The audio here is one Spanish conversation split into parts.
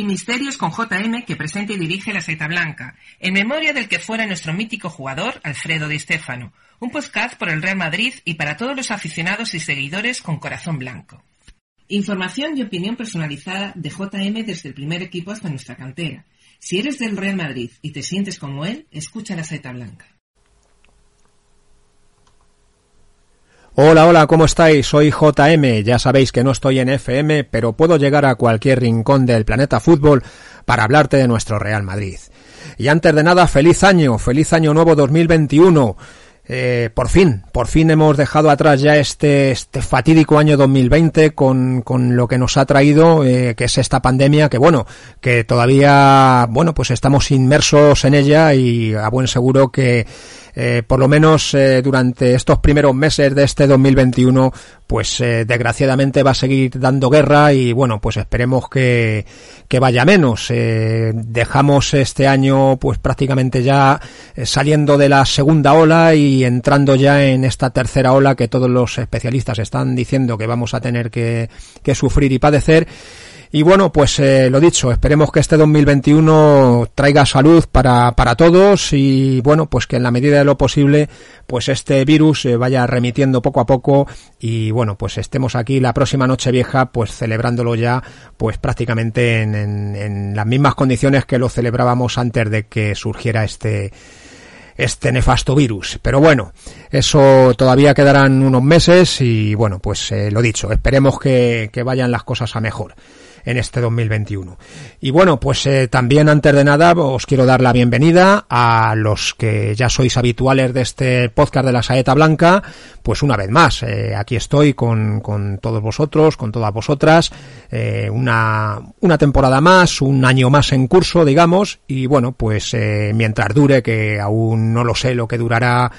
y Misterios con JM que presenta y dirige La Saeta Blanca, en memoria del que fuera nuestro mítico jugador Alfredo Di Stéfano, un podcast por el Real Madrid y para todos los aficionados y seguidores con corazón blanco. Información y opinión personalizada de JM desde el primer equipo hasta nuestra cantera. Si eres del Real Madrid y te sientes como él, escucha La Saeta Blanca. Hola, hola, ¿cómo estáis? Soy JM, ya sabéis que no estoy en FM, pero puedo llegar a cualquier rincón del planeta fútbol para hablarte de nuestro Real Madrid. Y antes de nada, feliz año, feliz año nuevo 2021. Eh, por fin, por fin hemos dejado atrás ya este, este fatídico año 2020 con, con lo que nos ha traído, eh, que es esta pandemia, que bueno, que todavía, bueno, pues estamos inmersos en ella y a buen seguro que eh, por lo menos eh, durante estos primeros meses de este 2021, pues eh, desgraciadamente va a seguir dando guerra y bueno, pues esperemos que, que vaya menos. dejamos este año pues prácticamente ya saliendo de la segunda ola y entrando ya en esta tercera ola que todos los especialistas están diciendo que vamos a tener que, que sufrir y padecer. Y bueno, pues eh, lo dicho, esperemos que este 2021 traiga salud para, para todos y bueno, pues que en la medida de lo posible, pues este virus se vaya remitiendo poco a poco y bueno, pues estemos aquí la próxima noche vieja, pues celebrándolo ya, pues prácticamente en, en, en las mismas condiciones que lo celebrábamos antes de que surgiera este, este nefasto virus. Pero bueno, eso todavía quedarán unos meses y bueno, pues eh, lo dicho, esperemos que, que vayan las cosas a mejor en este 2021. Y bueno, pues eh, también antes de nada os quiero dar la bienvenida a los que ya sois habituales de este podcast de la Saeta Blanca, pues una vez más, eh, aquí estoy con, con, todos vosotros, con todas vosotras, eh, una, una temporada más, un año más en curso, digamos, y bueno, pues mientras dure, que aún no lo sé lo que durará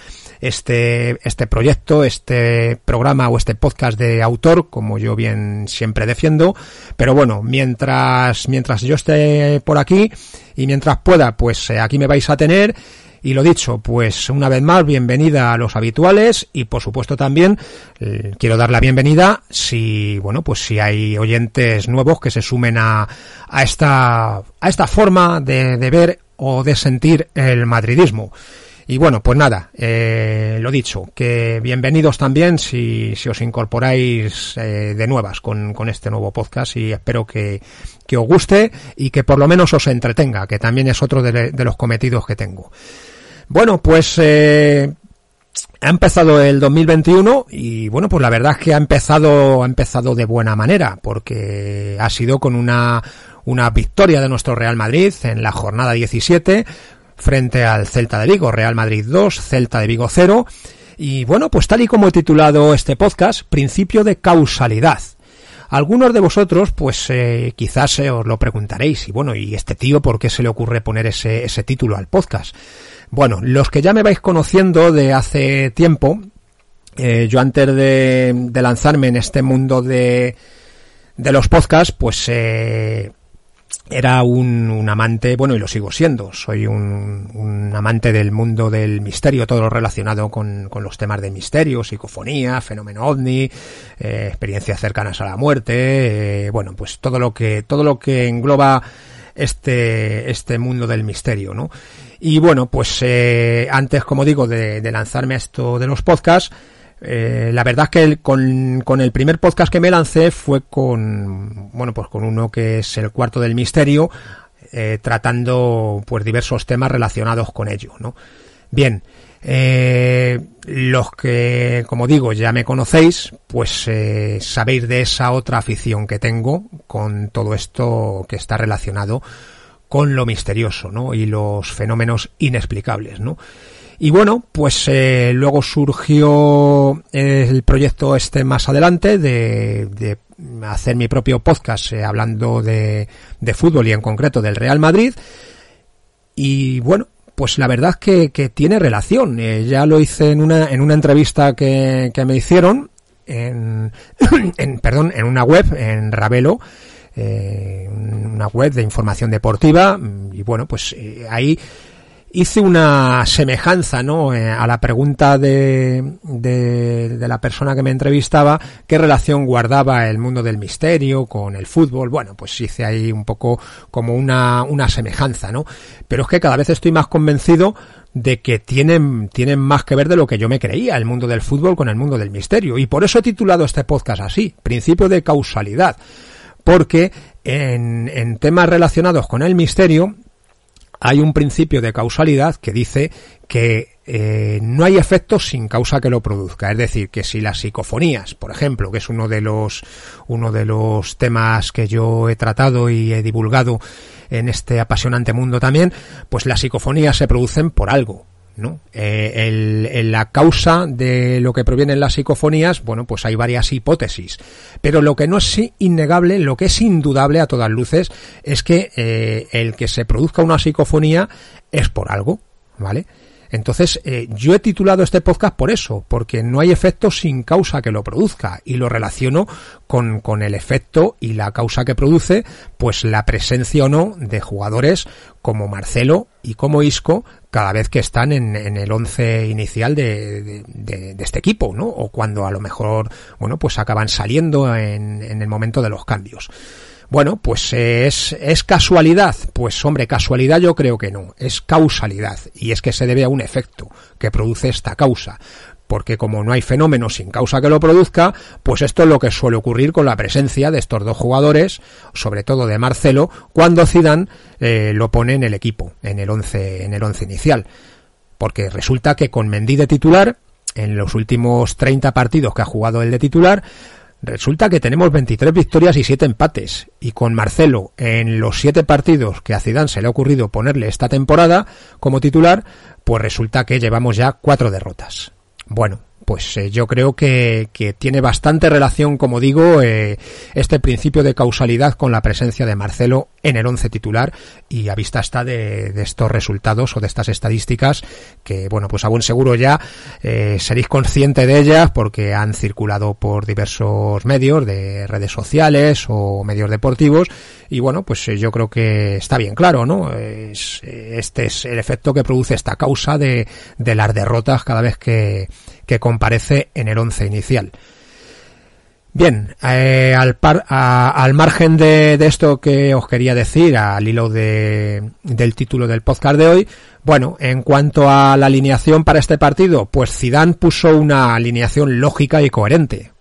este, este proyecto, este programa o este podcast de autor, como yo bien siempre defiendo. Pero bueno, mientras, mientras yo esté por aquí y mientras pueda, pues eh, aquí me vais a tener. Y lo dicho, pues una vez más, bienvenida a los habituales y por supuesto también eh, quiero dar la bienvenida si, bueno, pues si hay oyentes nuevos que se sumen a, a esta, a esta forma de, de ver o de sentir el madridismo. Y bueno, pues nada, eh, lo dicho, que bienvenidos también si, si os incorporáis eh, de nuevas con, con, este nuevo podcast y espero que, que, os guste y que por lo menos os entretenga, que también es otro de, los cometidos que tengo. Bueno, pues eh, ha empezado el 2021 y bueno, pues la verdad es que ha empezado, ha empezado de buena manera porque ha sido con una, una victoria de nuestro Real Madrid en la jornada 17 frente al Celta de Vigo, Real Madrid 2, Celta de Vigo 0. Y bueno, pues tal y como he titulado este podcast, principio de causalidad. Algunos de vosotros, pues eh, quizás eh, os lo preguntaréis, y bueno, ¿y este tío por qué se le ocurre poner ese, ese título al podcast? Bueno, los que ya me vais conociendo de hace tiempo, eh, yo antes de, de, lanzarme en este mundo de, de los podcasts, pues era un, un, amante, bueno, y lo sigo siendo, soy un, un, amante del mundo del misterio, todo lo relacionado con, con los temas de misterio, psicofonía, fenómeno ovni, eh, experiencias cercanas a la muerte, eh, bueno, pues todo lo que, todo lo que engloba este, este mundo del misterio, ¿no? Y bueno, pues eh, antes, como digo, de, de lanzarme a esto de los podcasts, eh, la verdad es que con, con, el primer podcast que me lancé fue con, bueno, pues con uno que es el cuarto del misterio, eh, tratando pues diversos temas relacionados con ello, ¿no? Bien, eh, los que, como digo, ya me conocéis, pues sabéis de esa otra afición que tengo con todo esto que está relacionado con lo misterioso, ¿no? Y los fenómenos inexplicables, ¿no? Y bueno, pues eh, luego surgió el proyecto este más adelante de, de hacer mi propio podcast eh, hablando de, de, fútbol y en concreto del Real Madrid. Y bueno, pues la verdad que, que tiene relación. Eh, ya lo hice en una, en una entrevista que, que me hicieron en, en, perdón, en una web, en Ravelo, eh, una web de información deportiva. Y bueno, pues eh, ahí hice una semejanza ¿no? Eh, a la pregunta de, de, de, la persona que me entrevistaba, qué relación guardaba el mundo del misterio con el fútbol. Bueno, pues hice ahí un poco como una, una semejanza, ¿no? Pero es que cada vez estoy más convencido de que tienen, tienen más que ver de lo que yo me creía el mundo del fútbol con el mundo del misterio. Y por eso he titulado este podcast así, Principio de Causalidad. Porque en, en temas relacionados con el misterio, hay un principio de causalidad que dice que eh, no hay efecto sin causa que lo produzca. Es decir, que si las psicofonías, por ejemplo, que es uno de los, uno de los temas que yo he tratado y he divulgado en este apasionante mundo también, pues las psicofonías se producen por algo. ¿No? Eh, la causa de lo que provienen las psicofonías, bueno, pues hay varias hipótesis. Pero lo que no es innegable, lo que es indudable a todas luces, es que eh, el que se produzca una psicofonía es por algo, ¿vale? Entonces, eh, yo he titulado este podcast por eso, porque no hay efecto sin causa que lo produzca y lo relaciono con, con el efecto y la causa que produce, pues la presencia o no de jugadores como Marcelo y como Isco cada vez que están en, en el once inicial de, de, de, este equipo, ¿no? O cuando a lo mejor, bueno, pues acaban saliendo en, en el momento de los cambios. Bueno, pues es, es casualidad. Pues hombre, casualidad yo creo que no, es causalidad. Y es que se debe a un efecto que produce esta causa porque como no hay fenómeno sin causa que lo produzca, pues esto es lo que suele ocurrir con la presencia de estos dos jugadores, sobre todo de Marcelo, cuando Zidane eh, lo pone en el equipo, en el once, en el once inicial. Porque resulta que con Mendy de titular, en los últimos 30 partidos que ha jugado el de titular, Resulta que tenemos 23 victorias y 7 empates. Y con Marcelo, en los 7 partidos que a Zidane se le ha ocurrido ponerle esta temporada como titular, pues resulta que llevamos ya 4 derrotas. Bueno, pues eh, yo creo que, tiene bastante relación, como digo, eh, este principio de causalidad con la presencia de Marcelo en el once titular y a vista está de, de, estos resultados o de estas estadísticas que, bueno, pues a buen seguro ya eh, seréis consciente de ellas porque han circulado por diversos medios de redes sociales o medios deportivos y, bueno, pues yo creo que está bien claro, ¿no? Es, este es el efecto que produce esta causa de, de las derrotas cada vez que que comparece en el once inicial. Bien, eh, al, par, a, al, margen de, esto que os quería decir, al hilo de, del título del podcast de hoy, bueno, en cuanto a la alineación para este partido, pues Zidane puso una alineación lógica y coherente.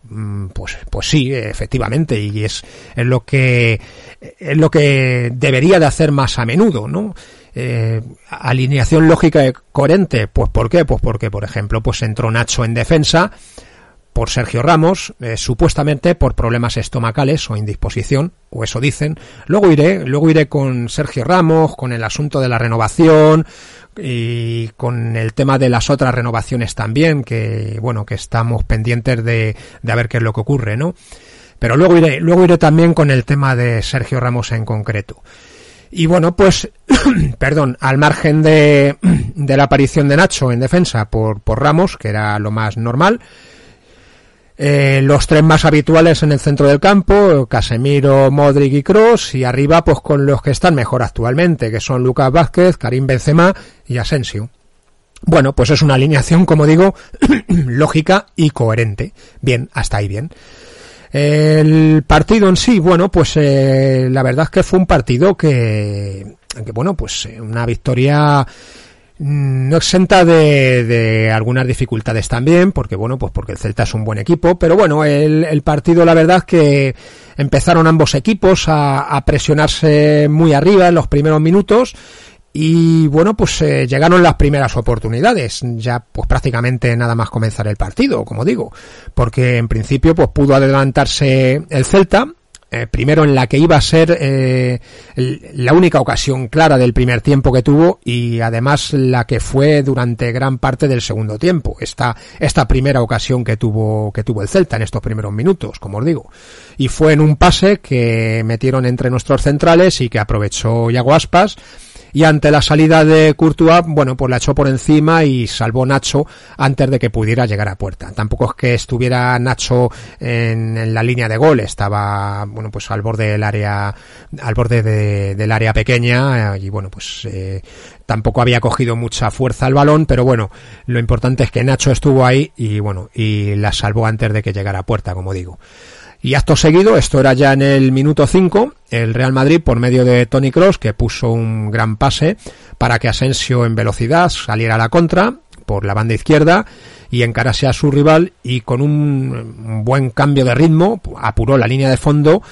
Pues, pues sí, efectivamente, y es, es lo que es lo que debería de hacer más a menudo, ¿no? Eh, alineación lógica y coherente, pues ¿por qué? Pues porque, por ejemplo, pues entró Nacho en defensa por Sergio Ramos, eh, supuestamente por problemas estomacales o indisposición, o eso dicen. Luego iré, luego iré con Sergio Ramos, con el asunto de la renovación y con el tema de las otras renovaciones también, que bueno, que estamos pendientes de, de ver qué es lo que ocurre, ¿no? Pero luego iré, luego iré también con el tema de Sergio Ramos en concreto. Y bueno, pues, perdón, al margen de, la aparición de Nacho en defensa por, por Ramos, que era lo más normal, eh, los tres más habituales en el centro del campo, Casemiro, Modric y Cross, y arriba pues con los que están mejor actualmente, que son Lucas Vázquez, Karim Benzema y Asensio. Bueno, pues es una alineación, como digo, lógica y coherente. Bien, hasta ahí bien. El partido en sí, bueno, pues eh, la verdad es que fue un partido que, bueno, pues eh, una victoria mm, no exenta de, de, algunas dificultades también, porque bueno, pues porque el Celta es un buen equipo, pero bueno, el, el partido la verdad es que empezaron ambos equipos a, a, presionarse muy arriba en los primeros minutos y bueno, pues eh, llegaron las primeras oportunidades, ya pues prácticamente nada más comenzar el partido, como digo, porque en principio pues pudo adelantarse el Celta, eh, primero en la que iba a ser eh, la única ocasión clara del primer tiempo que tuvo y además la que fue durante gran parte del segundo tiempo, esta, esta primera ocasión que tuvo, que tuvo el Celta en estos primeros minutos, como os digo. Y fue en un pase que metieron entre nuestros centrales y que aprovechó Yago Aspas, y ante la salida de Courtois, bueno, pues la echó por encima y salvó Nacho antes de que pudiera llegar a puerta. Tampoco es que estuviera Nacho en, la línea de gol, estaba, bueno, pues al borde del área, al borde del área pequeña y bueno, pues eh, tampoco había cogido mucha fuerza al balón, pero bueno, lo importante es que Nacho estuvo ahí y bueno, y la salvó antes de que llegara a puerta, como digo. Y acto seguido, esto era ya en el minuto 5, el Real Madrid por medio de Tony Cross que puso un gran pase para que Asensio en velocidad saliera a la contra por la banda izquierda y encarase a su rival y con un buen cambio de ritmo apuró la línea de fondo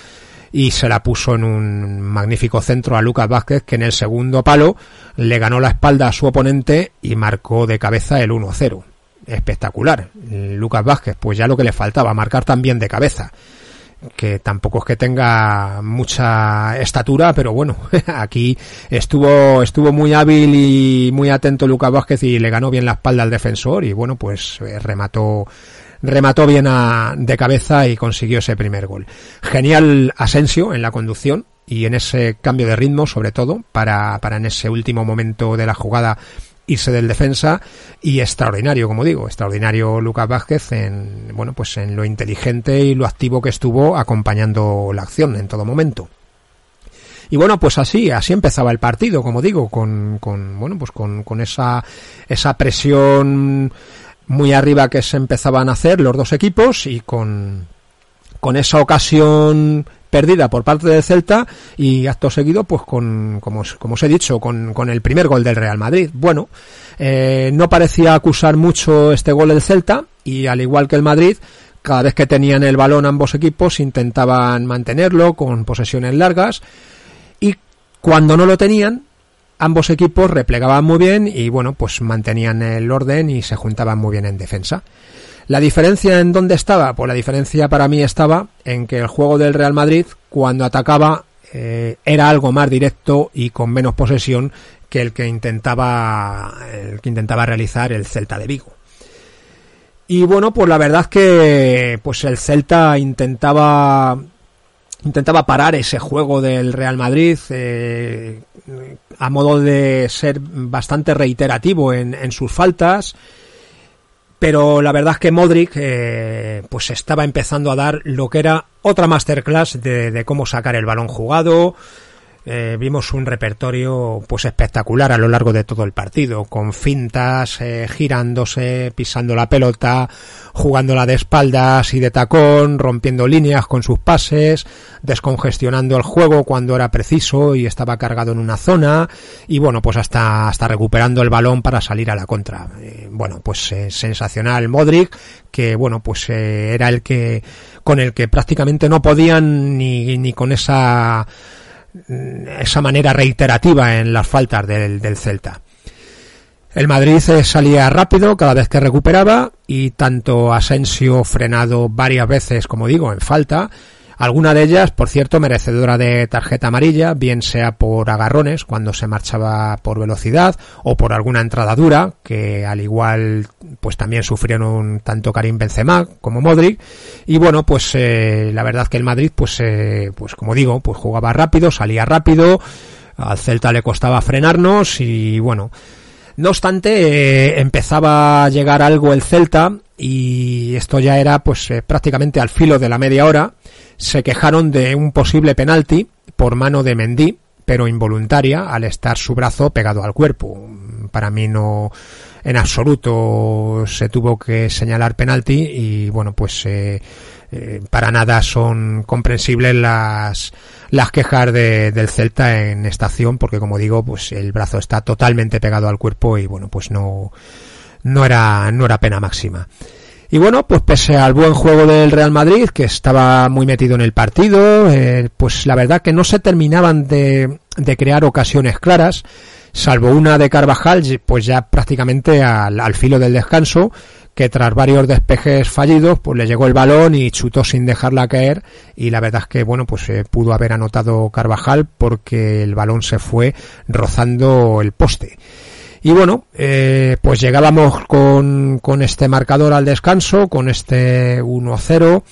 y se la puso en un magnífico centro a Lucas Vázquez que en el segundo palo le ganó la espalda a su oponente y marcó de cabeza el 1-0. Espectacular. Lucas Vázquez, pues ya lo que le faltaba, marcar también de cabeza que tampoco es que tenga mucha estatura, pero bueno, aquí estuvo, estuvo muy hábil y muy atento Lucas Vázquez y le ganó bien la espalda al defensor y bueno, pues eh, remató, remató bien a, de cabeza y consiguió ese primer gol. Genial Asensio en la conducción y en ese cambio de ritmo sobre todo para, para en ese último momento de la jugada irse del defensa y extraordinario, como digo, extraordinario Lucas Vázquez en, bueno, pues en lo inteligente y lo activo que estuvo acompañando la acción en todo momento. Y bueno, pues así, así empezaba el partido, como digo, con, con bueno, pues con, con esa, esa presión muy arriba que se empezaban a hacer los dos equipos y con, con esa ocasión perdida por parte de Celta y acto seguido pues con como, como os he dicho con, con el primer gol del Real Madrid. Bueno eh, no parecía acusar mucho este gol del Celta y al igual que el Madrid cada vez que tenían el balón ambos equipos intentaban mantenerlo con posesiones largas y cuando no lo tenían ambos equipos replegaban muy bien y bueno pues mantenían el orden y se juntaban muy bien en defensa la diferencia en dónde estaba, pues la diferencia para mí estaba en que el juego del Real Madrid cuando atacaba eh, era algo más directo y con menos posesión que el que intentaba que intentaba realizar el Celta de Vigo. Y bueno, pues la verdad que pues el Celta intentaba intentaba parar ese juego del Real Madrid eh, a modo de ser bastante reiterativo en, en sus faltas pero la verdad es que Modric eh, pues estaba empezando a dar lo que era otra masterclass de, de cómo sacar el balón jugado, eh, vimos un repertorio pues espectacular a lo largo de todo el partido, con fintas, eh, girándose, pisando la pelota, jugándola de espaldas y de tacón, rompiendo líneas con sus pases, descongestionando el juego cuando era preciso y estaba cargado en una zona, y bueno, pues hasta, hasta recuperando el balón para salir a la contra. Eh, bueno, pues sensacional Modric, que bueno, pues era el que, con el que prácticamente no podían ni, ni con esa esa manera reiterativa en las faltas del, del Celta. El Madrid salía rápido cada vez que recuperaba y tanto Asensio frenado varias veces, como digo, en falta, Alguna de ellas, por cierto, merecedora de tarjeta amarilla, bien sea por agarrones cuando se marchaba por velocidad o por alguna entrada dura, que al igual pues también sufrieron tanto Karim Benzema como Modric. Y bueno, pues eh, la verdad que el Madrid, pues, eh, pues como digo, pues jugaba rápido, salía rápido, al Celta le costaba frenarnos y bueno, no obstante, eh, empezaba a llegar algo el Celta y esto ya era pues prácticamente al filo de la media hora se quejaron de un posible penalti por mano de Mendy, pero involuntaria al estar su brazo pegado al cuerpo. Para mí no en absoluto se tuvo que señalar penalti y bueno pues eh, eh, para nada son comprensibles las las quejas de, del Celta en estación porque como digo pues el brazo está totalmente pegado al cuerpo y bueno pues no no era no era pena máxima. Y bueno, pues pese al buen juego del Real Madrid, que estaba muy metido en el partido, eh, pues la verdad que no se terminaban de, de, crear ocasiones claras, salvo una de Carvajal, pues ya prácticamente al, al, filo del descanso, que tras varios despejes fallidos, pues le llegó el balón y chutó sin dejarla caer, y la verdad es que bueno, pues eh, pudo haber anotado Carvajal porque el balón se fue rozando el poste. Y bueno, eh, pues llegábamos con, con, este marcador al descanso, con este 1-0,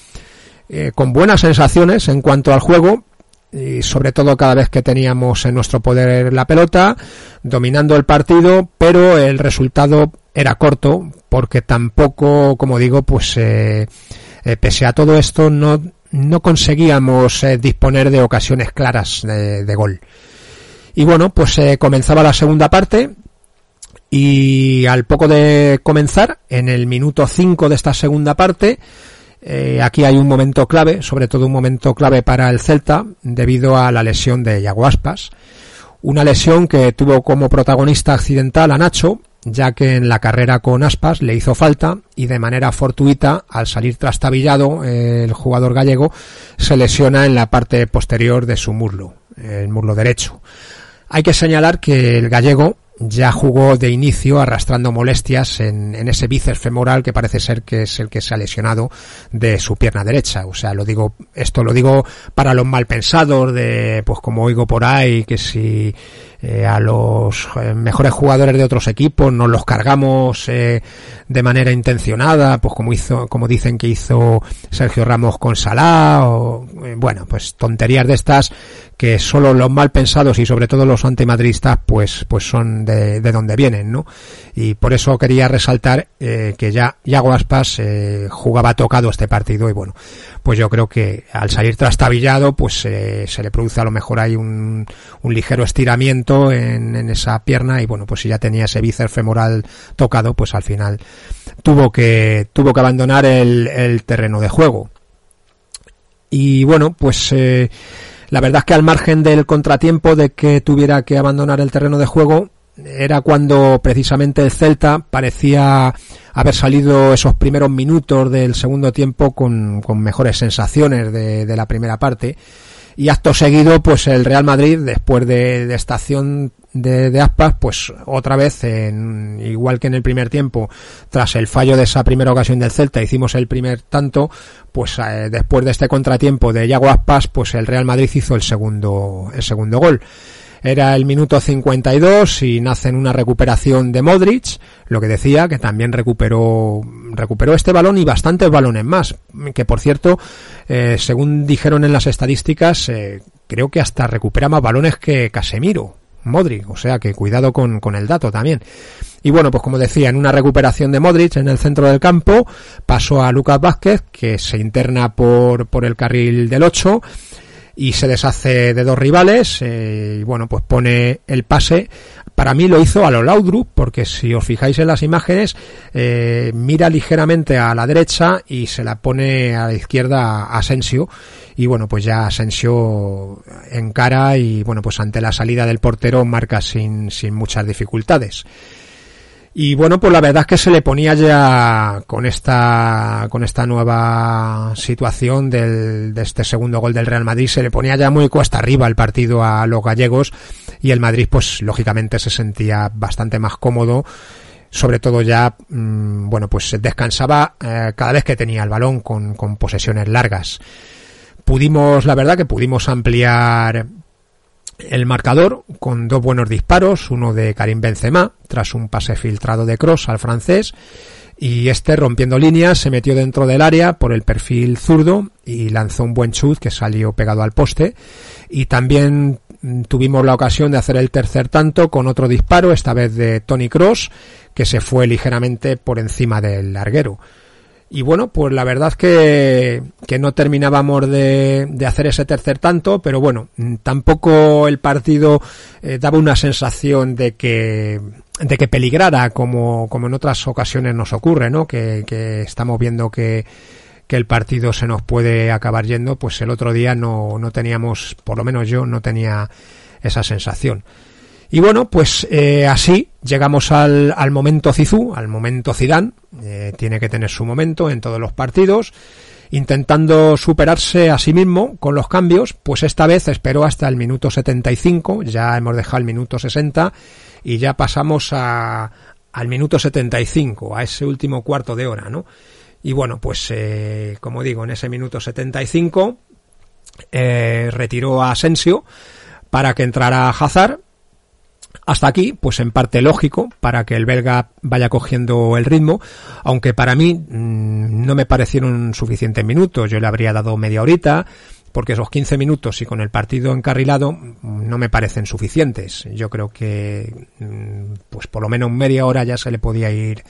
eh, con buenas sensaciones en cuanto al juego. y sobre todo cada vez que teníamos en nuestro poder la pelota, dominando el partido, pero el resultado era corto porque tampoco, como digo, pues eh, eh, pese a todo esto no, no conseguíamos disponer de ocasiones claras de, de gol. Y bueno, pues comenzaba la segunda parte y al poco de comenzar, en el minuto 5 de esta segunda parte, eh, aquí hay un momento clave, sobre todo un momento clave para el Celta, debido a la lesión de Yago Aspas. Una lesión que tuvo como protagonista accidental a Nacho, ya que en la carrera con Aspas le hizo falta y de manera fortuita, al salir trastabillado, el jugador gallego se lesiona en la parte posterior de su muslo, el muslo derecho. Hay que señalar que el gallego ya jugó de inicio arrastrando molestias en, en, ese bíceps femoral que parece ser que es el que se ha lesionado de su pierna derecha. O sea, lo digo, esto lo digo para los mal pensados de, pues como oigo por ahí, que si eh, a los eh, mejores jugadores de otros equipos nos los cargamos eh, de manera intencionada, pues como hizo, como dicen que hizo Sergio Ramos con Salah, o eh, bueno, pues tonterías de estas que solo los mal pensados y sobre todo los antimadristas pues pues son de, de donde vienen, ¿no? Y por eso quería resaltar eh, que ya Yago Aspas eh, jugaba tocado este partido y bueno, pues yo creo que al salir trastabillado pues eh, se le produce a lo mejor ahí un, un ligero estiramiento en, en, esa pierna y bueno, pues si ya tenía ese bíceps femoral tocado, pues al final tuvo que tuvo que abandonar el, el terreno de juego. Y bueno, pues eh, la verdad es que al margen del contratiempo de que tuviera que abandonar el terreno de juego, era cuando precisamente el Celta parecía haber salido esos primeros minutos del segundo tiempo con, con mejores sensaciones de, de, la primera parte. Y acto seguido, pues el Real Madrid, después de, de estación de, de, Aspas, pues otra vez, en, igual que en el primer tiempo, tras el fallo de esa primera ocasión del Celta, hicimos el primer tanto, pues eh, después de este contratiempo de Yago Aspas, pues el Real Madrid hizo el segundo, el segundo gol. Era el minuto 52 y nace en una recuperación de Modric, lo que decía que también recuperó recuperó este balón y bastantes balones más, que por cierto, eh, según dijeron en las estadísticas, eh, creo que hasta recupera más balones que Casemiro, Modric, o sea que cuidado con, con el dato también. Y bueno, pues como decía, en una recuperación de Modric en el centro del campo, pasó a Lucas Vázquez, que se interna por, por el carril del 8 y se deshace de dos rivales eh, y bueno pues pone el pase. Para mí lo hizo a lo Laudrup porque si os fijáis en las imágenes eh, mira ligeramente a la derecha y se la pone a la izquierda a Asensio. Y bueno pues ya Asensio encara y bueno pues ante la salida del portero marca sin, sin muchas dificultades y bueno, pues la verdad es que se le ponía ya con esta, con esta nueva situación del, de este segundo gol del Real Madrid, se le ponía ya muy cuesta arriba el partido a los gallegos y el Madrid pues lógicamente se sentía bastante más cómodo sobre todo ya, mmm, bueno, pues descansaba eh, cada vez que tenía el balón con, con posesiones largas. Pudimos, la verdad que pudimos ampliar el marcador con dos buenos disparos, uno de Karim Benzema tras un pase filtrado de Cross al francés y este rompiendo líneas se metió dentro del área por el perfil zurdo y lanzó un buen chut que salió pegado al poste y también tuvimos la ocasión de hacer el tercer tanto con otro disparo, esta vez de Tony Cross, que se fue ligeramente por encima del larguero. Y bueno, pues la verdad que, que no terminábamos de, de, hacer ese tercer tanto, pero bueno, tampoco el partido eh, daba una sensación de que, de que peligrara como, como en otras ocasiones nos ocurre, ¿no? Que, que estamos viendo que, que el partido se nos puede acabar yendo, pues el otro día no, no teníamos, por lo menos yo no tenía esa sensación. Y bueno, pues eh, así llegamos al, al, momento Cizú, al momento Zidane, eh, tiene que tener su momento en todos los partidos, intentando superarse a sí mismo con los cambios, pues esta vez esperó hasta el minuto 75, ya hemos dejado el minuto 60 y ya pasamos a, al minuto 75, a ese último cuarto de hora, ¿no? Y bueno, pues eh, como digo, en ese minuto 75 eh, retiró a Asensio para que entrara Hazard hasta aquí, pues en parte lógico, para que el belga vaya cogiendo el ritmo, aunque para mí mmm, no me parecieron suficientes minutos, yo le habría dado media horita, porque esos 15 minutos y con el partido encarrilado no me parecen suficientes. Yo creo que mm, pues por lo menos media hora ya se le podía ir,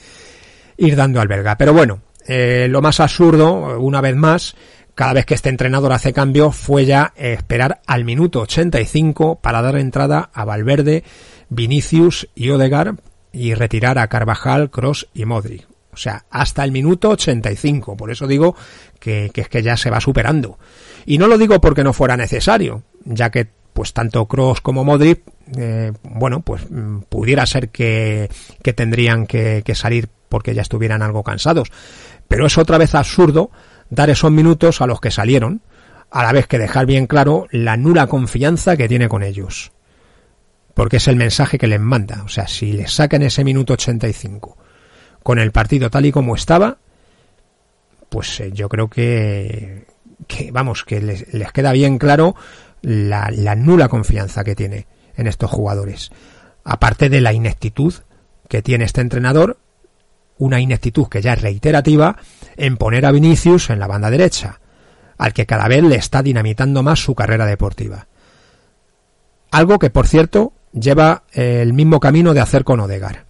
ir dando al belga. Pero bueno, eh, lo más absurdo, una vez más, cada vez que este entrenador hace cambio, fue ya esperar al minuto 85 para dar entrada a Valverde, Vinicius y Odegar y retirar a Carvajal, Cross y Modric. O sea, hasta el minuto 85. Por eso digo que, es que ya se va superando. Y no lo digo porque no fuera necesario, ya que pues tanto Cross como Modric, eh, bueno, pues mm, pudiera ser que, que tendrían que, que salir porque ya estuvieran algo cansados. Pero es otra vez absurdo dar esos minutos a los que salieron, a la vez que dejar bien claro la nula confianza que tiene con ellos. Porque es el mensaje que les manda. O sea, si les sacan ese minuto 85 con el partido tal y como estaba, pues eh, yo creo que, vamos, que les, queda bien claro la, la nula confianza que tiene en estos jugadores. Aparte de la ineptitud que tiene este entrenador, una ineptitud que ya es reiterativa en poner a Vinicius en la banda derecha, al que cada vez le está dinamitando más su carrera deportiva. Algo que, por cierto, lleva el mismo camino de hacer con Odegar.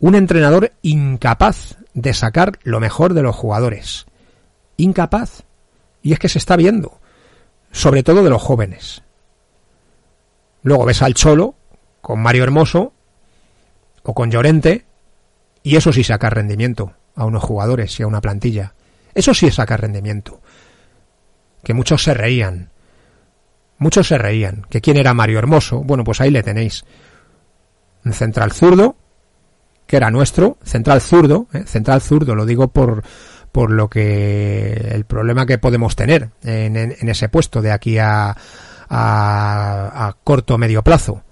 Un entrenador incapaz de sacar lo mejor de los jugadores. Incapaz. Y es que se está viendo, sobre todo de los jóvenes. Luego ves al Cholo, con Mario Hermoso, o con Llorente, y eso sí saca rendimiento a unos jugadores y a una plantilla. Eso sí saca rendimiento. Que muchos se reían. Muchos se reían. ¿Que quién era Mario Hermoso? Bueno, pues ahí le tenéis. Central zurdo, que era nuestro, central zurdo, ¿eh? central zurdo, lo digo por, por lo que el problema que podemos tener en, en, ese puesto de aquí a, a, a corto o medio plazo.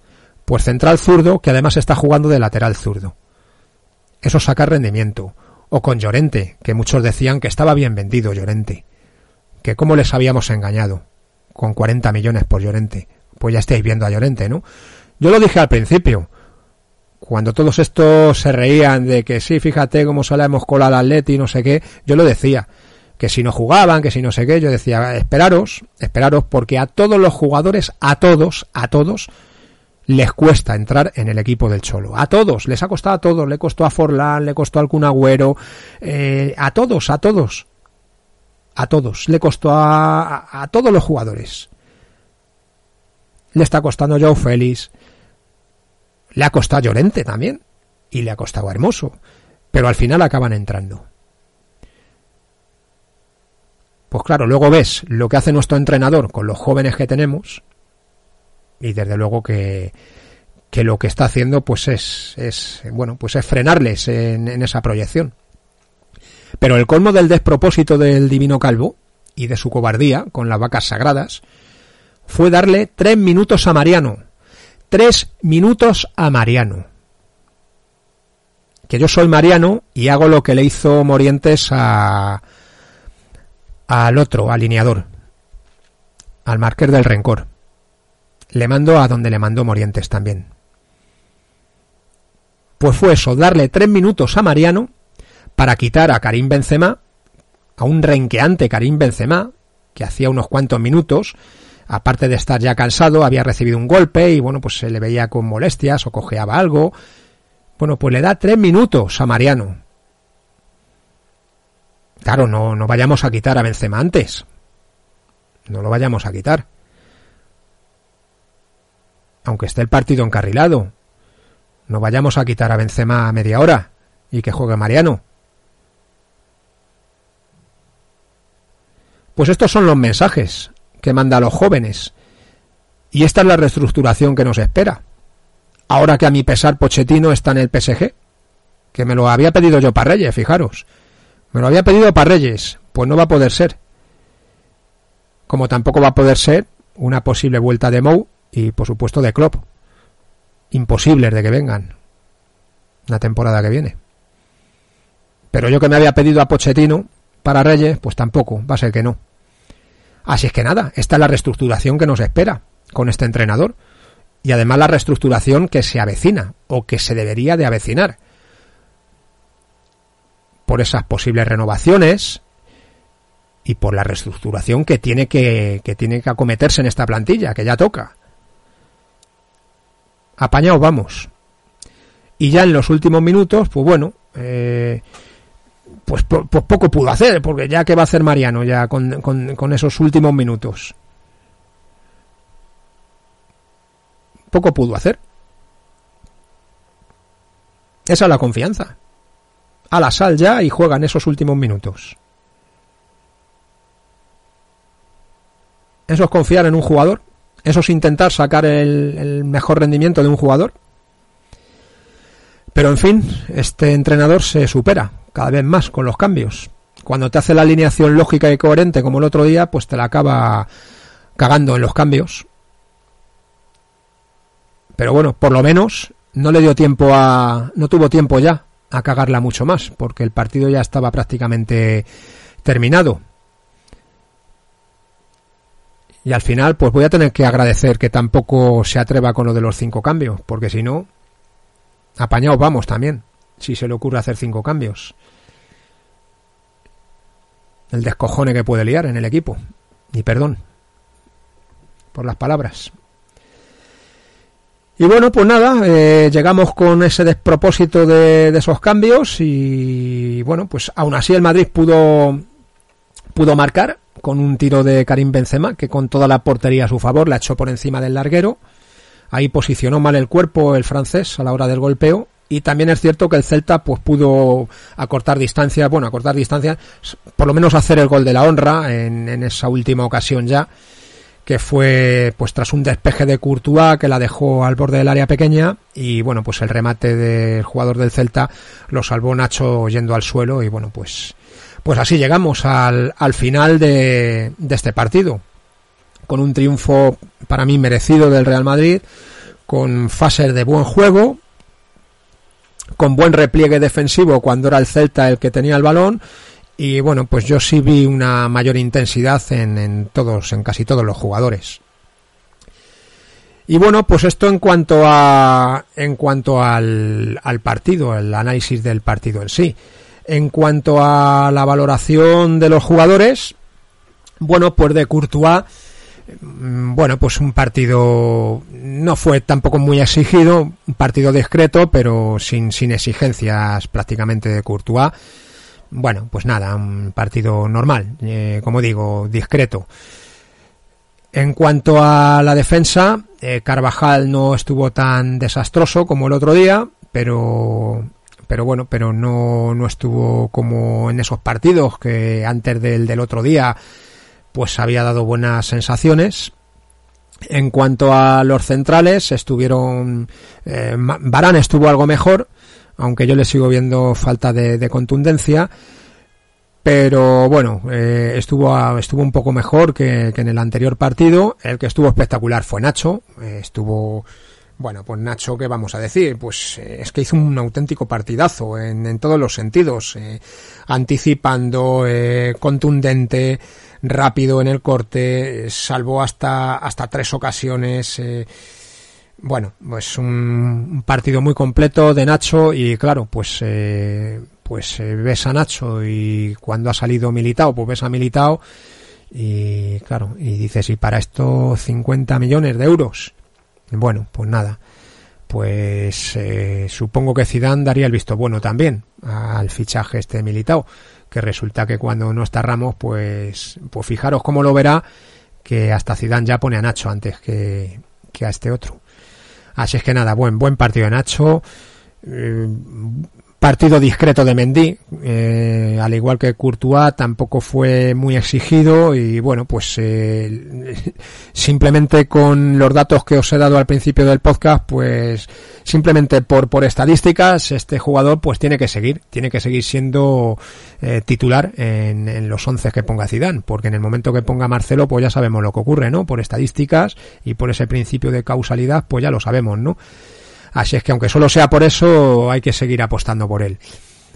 Pues central zurdo que además está jugando de lateral zurdo. Eso saca rendimiento. O con Llorente, que muchos decían que estaba bien vendido Llorente. Que cómo les habíamos engañado. Con 40 millones por Llorente. Pues ya estáis viendo a Llorente, ¿no? Yo lo dije al principio. Cuando todos estos se reían de que sí, fíjate cómo salemos con al Atleti y no sé qué, yo lo decía. Que si no jugaban, que si no sé qué, yo decía, esperaros, esperaros, porque a todos los jugadores, a todos, a todos, les cuesta entrar en el equipo del Cholo. A todos, les ha costado a todos, le costó a Forlán, le costó al Cunagüero, eh, a todos, a todos. A todos, le costó a, a, todos los jugadores. Le está costando a Joe Félix, le ha costado a Llorente también, y le ha costado a Hermoso, pero al final acaban entrando. Pues claro, luego ves lo que hace nuestro entrenador con los jóvenes que tenemos, y desde luego que, que lo que está haciendo pues es, es bueno pues es frenarles en, en esa proyección pero el colmo del despropósito del divino calvo y de su cobardía con las vacas sagradas fue darle tres minutos a Mariano. Tres minutos a Mariano. Que yo soy Mariano y hago lo que le hizo Morientes a al otro alineador al marquer del rencor. Le mando a donde le mandó Morientes también. Pues fue eso, darle tres minutos a Mariano para quitar a Karim Benzema, a un renqueante Karim Benzema, que hacía unos cuantos minutos, aparte de estar ya cansado, había recibido un golpe y bueno, pues se le veía con molestias o cojeaba algo. Bueno, pues le da tres minutos a Mariano. Claro, no, no vayamos a quitar a Benzema antes. No lo vayamos a quitar aunque esté el partido encarrilado. No vayamos a quitar a Benzema a media hora y que juegue Mariano. Pues estos son los mensajes que manda a los jóvenes. Y esta es la reestructuración que nos espera. Ahora que a mi pesar Pochettino está en el PSG, que me lo había pedido yo para Reyes, fijaros. Me lo había pedido para Reyes, pues no va a poder ser. Como tampoco va a poder ser una posible vuelta de Mou y por supuesto de Klopp. Imposibles de que vengan la temporada que viene. Pero yo que me había pedido a Pochettino para Reyes, pues tampoco, va a ser que no. Así es que nada, esta es la reestructuración que nos espera con este entrenador y además la reestructuración que se avecina o que se debería de avecinar por esas posibles renovaciones y por la reestructuración que tiene que, tiene que acometerse en esta plantilla, que ya toca. Apañados vamos. Y ya en los últimos minutos, pues bueno, eh, pues, pues, poco pudo hacer, porque ya que va a hacer Mariano ya con, esos últimos minutos. Poco pudo hacer. Esa es la confianza. A la sal ya y juegan esos últimos minutos. Eso es confiar en un jugador. Eso es intentar sacar el, mejor rendimiento de un jugador. Pero en fin, este entrenador se supera cada vez más con los cambios. Cuando te hace la alineación lógica y coherente como el otro día, pues te la acaba cagando en los cambios. Pero bueno, por lo menos no le dio tiempo a. no tuvo tiempo ya a cagarla mucho más, porque el partido ya estaba prácticamente terminado. Y al final, pues voy a tener que agradecer que tampoco se atreva con lo de los cinco cambios, porque si no, apañados vamos también, si se le ocurre hacer cinco cambios. El descojone que puede liar en el equipo. Y perdón por las palabras. Y bueno, pues nada, eh, llegamos con ese despropósito de, esos cambios y bueno, pues aún así el Madrid pudo, pudo marcar con un tiro de Karim Benzema que con toda la portería a su favor la echó por encima del larguero. Ahí posicionó mal el cuerpo el francés a la hora del golpeo y también es cierto que el Celta pues pudo acortar distancia, bueno, acortar distancia, por lo menos hacer el gol de la honra en, esa última ocasión ya que fue pues tras un despeje de Courtois que la dejó al borde del área pequeña y bueno pues el remate del jugador del Celta lo salvó Nacho yendo al suelo y bueno pues pues así llegamos al, al final de, de este partido. Con un triunfo para mí merecido del Real Madrid con fases de buen juego con buen repliegue defensivo cuando era el Celta el que tenía el balón y bueno, pues yo sí vi una mayor intensidad en, todos, en casi todos los jugadores. Y bueno, pues esto en cuanto a en cuanto al, al partido, el análisis del partido en sí. En cuanto a la valoración de los jugadores, bueno, pues de Courtois, bueno, pues un partido no fue tampoco muy exigido, un partido discreto, pero sin, sin exigencias prácticamente de Courtois bueno, pues nada, un partido normal, eh, como digo, discreto. En cuanto a la defensa, eh, Carvajal no estuvo tan desastroso como el otro día, pero pero bueno, pero no, no estuvo como en esos partidos que antes del, del otro día pues había dado buenas sensaciones. En cuanto a los centrales, estuvieron eh, Barán estuvo algo mejor, aunque yo le sigo viendo falta de, contundencia. Pero bueno, eh, estuvo, estuvo un poco mejor que, en el anterior partido. El que estuvo espectacular fue Nacho. Eh, estuvo, bueno, pues Nacho, ¿qué vamos a decir? Pues es que hizo un auténtico partidazo en, en todos los sentidos. anticipando, contundente, rápido en el corte, salvó hasta, hasta tres ocasiones bueno, pues un partido muy completo de Nacho y claro, pues eh, pues eh, ves a Nacho y cuando ha salido Militao, pues ves a Militao y claro, y dices, ¿y para esto 50 millones de euros? Bueno, pues nada, pues eh, supongo que Zidane daría el visto bueno también al fichaje este Militao, que resulta que cuando no está Ramos, pues, pues fijaros cómo lo verá, que hasta Zidane ya pone a Nacho antes que, que a este otro. Así es que nada, buen, buen partido de Nacho. Eh, partido discreto de Mendy, eh, al igual que Courtois, tampoco fue muy exigido y bueno, pues eh, simplemente con los datos que os he dado al principio del podcast, pues simplemente por, por estadísticas, este jugador pues tiene que seguir, tiene que seguir siendo eh, titular en, en, los 11 que ponga Zidane, porque en el momento que ponga Marcelo, pues ya sabemos lo que ocurre, ¿no? Por estadísticas y por ese principio de causalidad, pues ya lo sabemos, ¿no? Así es que aunque solo sea por eso, hay que seguir apostando por él.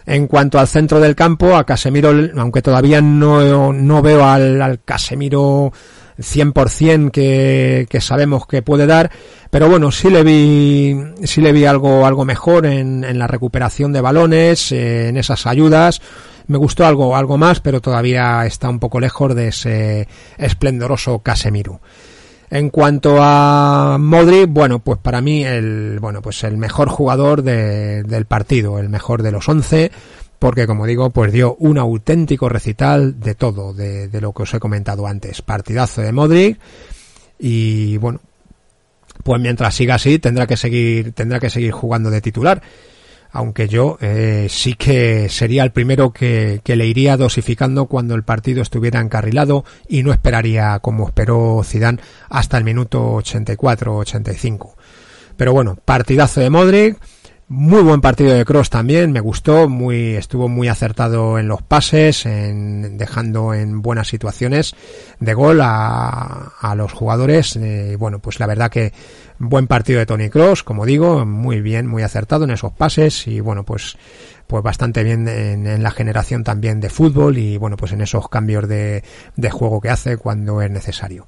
En cuanto al centro del campo, a Casemiro, aunque todavía no, no veo al, al Casemiro 100% que, que sabemos que puede dar, pero bueno, sí le vi, sí le vi algo, algo mejor en, en la recuperación de balones, eh, en esas ayudas, me gustó algo, algo más, pero todavía está un poco lejos de ese esplendoroso Casemiro. En cuanto a Modric, bueno, pues para mí el, bueno, pues el mejor jugador del partido, el mejor de los 11, porque como digo, pues dio un auténtico recital de todo, de, de lo que os he comentado antes. Partidazo de Modric y bueno, pues mientras siga así tendrá que seguir, tendrá que seguir jugando de titular aunque yo eh, sí que sería el primero que, le iría dosificando cuando el partido estuviera encarrilado y no esperaría como esperó Zidane hasta el minuto 84-85. Pero bueno, partidazo de Modric, muy buen partido de Cross también, me gustó, muy, estuvo muy acertado en los pases, en, dejando en buenas situaciones de gol a, a los jugadores. Eh, bueno, pues la verdad que buen partido de Tony Cross, como digo, muy bien, muy acertado en esos pases y bueno, pues, pues bastante bien en, la generación también de fútbol y bueno, pues en esos cambios de, de juego que hace cuando es necesario.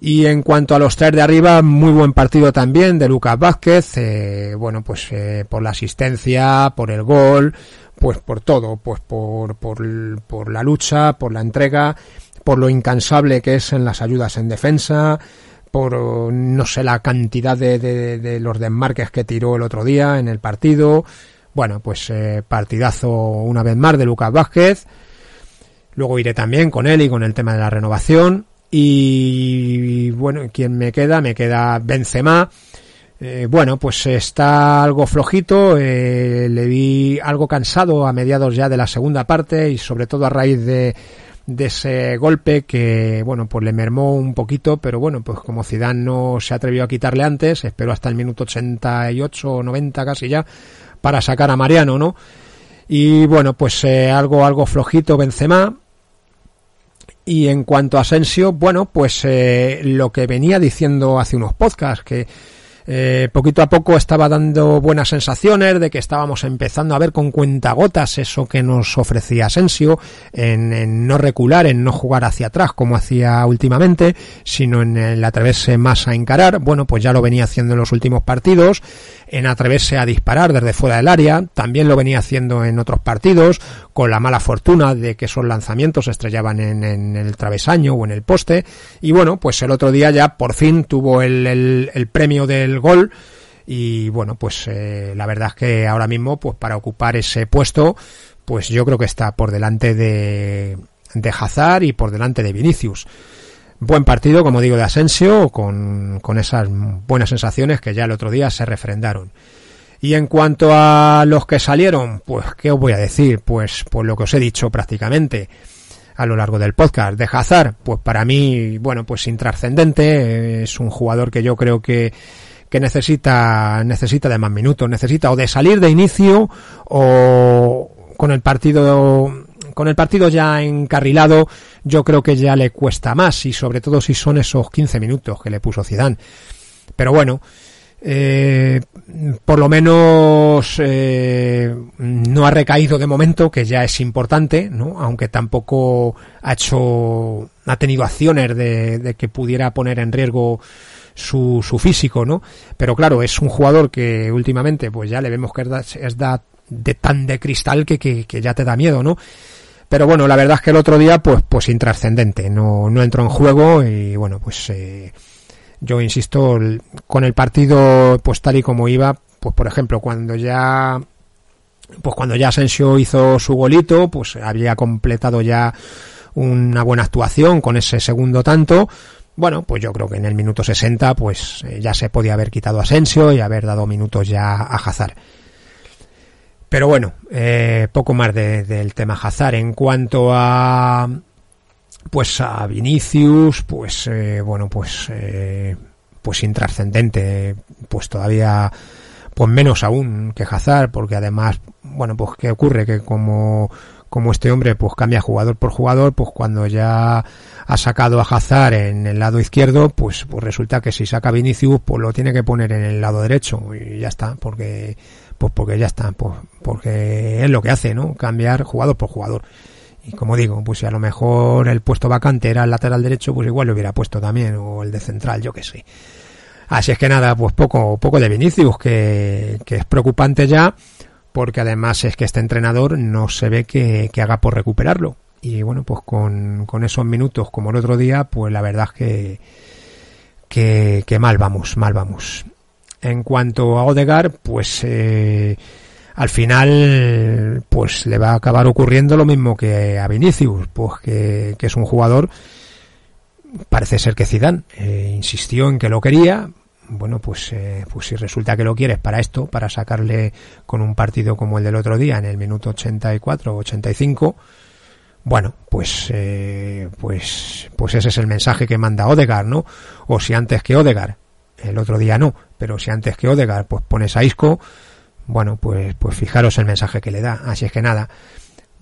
Y en cuanto a los tres de arriba, muy buen partido también de Lucas Vázquez, eh, bueno, pues eh, por la asistencia, por el gol, pues por todo, pues por, por, por la lucha, por la entrega, por lo incansable que es en las ayudas en defensa, por no sé la cantidad de, de, de los desmarques que tiró el otro día en el partido. Bueno, pues eh, partidazo una vez más de Lucas Vázquez. Luego iré también con él y con el tema de la renovación. Y bueno, ¿quién me queda? Me queda Benzema. Eh, bueno, pues está algo flojito, eh, le vi algo cansado a mediados ya de la segunda parte y sobre todo a raíz de, de ese golpe que, bueno, pues le mermó un poquito, pero bueno, pues como Zidane no se atrevió a quitarle antes, esperó hasta el minuto 88 o 90 casi ya para sacar a Mariano, ¿no? Y bueno, pues eh, algo, algo flojito Benzema, y en cuanto a Asensio, bueno, pues eh, lo que venía diciendo hace unos podcasts, que eh, poquito a poco estaba dando buenas sensaciones de que estábamos empezando a ver con cuentagotas eso que nos ofrecía Asensio, en, no recular, en no jugar hacia atrás como hacía últimamente, sino en el atreverse más a encarar. Bueno, pues ya lo venía haciendo en los últimos partidos, en atreverse a disparar desde fuera del área, también lo venía haciendo en otros partidos, con la mala fortuna de que esos lanzamientos se estrellaban en, el travesaño o en el poste, y bueno, pues el otro día ya por fin tuvo el, el, el premio del gol. Y bueno pues eh, la verdad es que ahora mismo pues para ocupar ese puesto pues yo creo que está por delante de de Hazard y por delante de Vinicius buen partido como digo de Asensio con, con esas buenas sensaciones que ya el otro día se refrendaron y en cuanto a los que salieron pues qué os voy a decir pues pues lo que os he dicho prácticamente a lo largo del podcast. De Hazard, pues para mí, bueno, pues intrascendente, es un jugador que yo creo que que necesita, necesita de más minutos, necesita o de salir de inicio o con el partido con el partido ya encarrilado, yo creo que ya le cuesta más y sobre todo si son esos 15 minutos que le puso Zidane. Pero bueno, eh, por lo menos eh, no ha recaído de momento, que ya es importante, ¿no? aunque tampoco ha hecho, ha tenido acciones de, de que pudiera poner en riesgo su, su físico, ¿no? Pero claro, es un jugador que últimamente pues ya le vemos que es, da, es da de tan de cristal que, que, que, ya te da miedo, ¿no? Pero bueno, la verdad es que el otro día pues pues intrascendente, no, no entró en juego y bueno, pues eh, yo insisto, con el partido pues tal y como iba, pues por ejemplo, cuando ya pues cuando ya Asensio hizo su golito, pues había completado ya una buena actuación con ese segundo tanto, bueno, pues yo creo que en el minuto 60 pues eh, ya se podía haber quitado Asensio y haber dado minutos ya a Hazard. Pero bueno, eh, poco más del de, tema Hazard. En cuanto a pues a Vinicius, pues eh, bueno, pues eh, pues intrascendente, pues todavía pues menos aún que Hazard, porque además, bueno, pues qué ocurre que como como este hombre pues cambia jugador por jugador, pues cuando ya ha sacado a Hazard en el lado izquierdo, pues, pues resulta que si saca Vinicius, pues lo tiene que poner en el lado derecho y ya está, porque pues porque ya está, pues porque es lo que hace, ¿no? Cambiar jugador por jugador. Y como digo, pues si a lo mejor el puesto vacante era el lateral derecho, pues igual lo hubiera puesto también, o el de central, yo que sé. Así es que nada, pues poco, poco de Vinicius, que, que es preocupante ya, porque además es que este entrenador no se ve que, haga por recuperarlo. Y bueno, pues con, esos minutos como el otro día, pues la verdad es que, que, mal vamos, mal vamos. En cuanto a Odegar, pues eh, al final pues le va a acabar ocurriendo lo mismo que a Vinicius, pues que, es un jugador parece ser que Zidane eh, insistió en que lo quería, bueno, pues, eh, pues si resulta que lo quieres para esto, para sacarle con un partido como el del otro día, en el minuto 84 o 85, bueno, pues, eh, pues, pues ese es el mensaje que manda Odegar, ¿no? O si antes que Odegar, el otro día no, pero si antes que Odegar, pues pones a Isco, bueno, pues, pues fijaros el mensaje que le da. Así es que nada,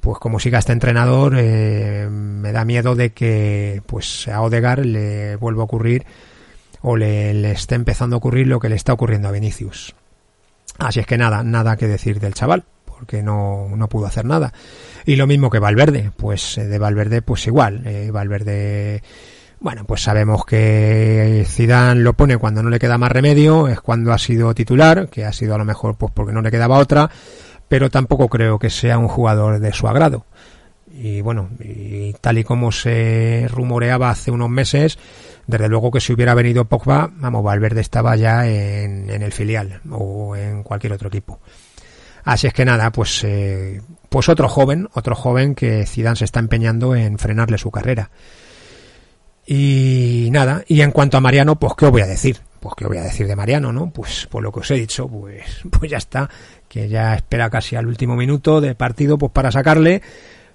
pues como siga este entrenador, eh, me da miedo de que, pues a Odegar le vuelva a ocurrir o le, esté empezando a ocurrir lo que le está ocurriendo a Vinicius. Así es que nada, nada que decir del chaval, porque no, no pudo hacer nada. Y lo mismo que Valverde, pues eh, de Valverde pues igual, eh, Valverde bueno, pues sabemos que Zidane lo pone cuando no le queda más remedio, es cuando ha sido titular, que ha sido a lo mejor pues porque no le quedaba otra, pero tampoco creo que sea un jugador de su agrado. Y bueno, y tal y como se rumoreaba hace unos meses, desde luego que si hubiera venido Pogba, vamos, Valverde estaba ya en, el filial o en cualquier otro equipo. Así es que nada, pues, eh, pues otro joven, otro joven que Zidane se está empeñando en frenarle su carrera. Y nada, y en cuanto a Mariano, pues qué os voy a decir, pues qué os voy a decir de Mariano, ¿no? Pues por lo que os he dicho, pues, pues ya está, que ya espera casi al último minuto de partido, pues para sacarle,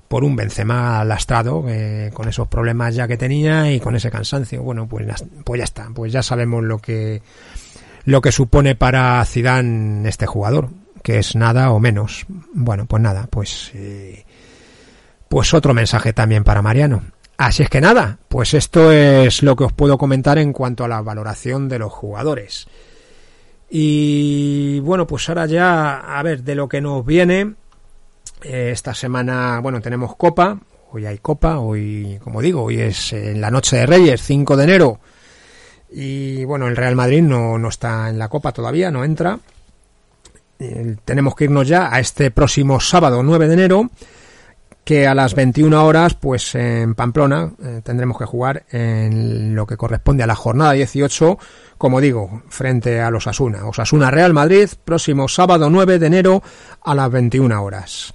por un Benzema lastrado eh, con esos problemas ya que tenía y con ese cansancio. Bueno, pues, pues ya está, pues ya sabemos lo que lo que supone para Zidane este jugador, que es nada o menos. Bueno, pues nada, pues eh, pues otro mensaje también para Mariano. Así es que nada, pues esto es lo que os puedo comentar en cuanto a la valoración de los jugadores. Y bueno, pues ahora ya a ver de lo que nos viene eh, esta semana, bueno, tenemos Copa. Hoy hay Copa. Hoy, como digo, hoy es en la noche de Reyes, 5 de enero. Y bueno, el Real Madrid no, no está en la Copa todavía, no entra. Eh, tenemos que irnos ya a este próximo sábado, 9 de enero que a las 21 horas, pues en Pamplona, eh, tendremos que jugar en lo que corresponde a la jornada 18, como digo, frente a los Asuna. Osasuna Real Madrid, próximo sábado 9 de enero a las 21 horas.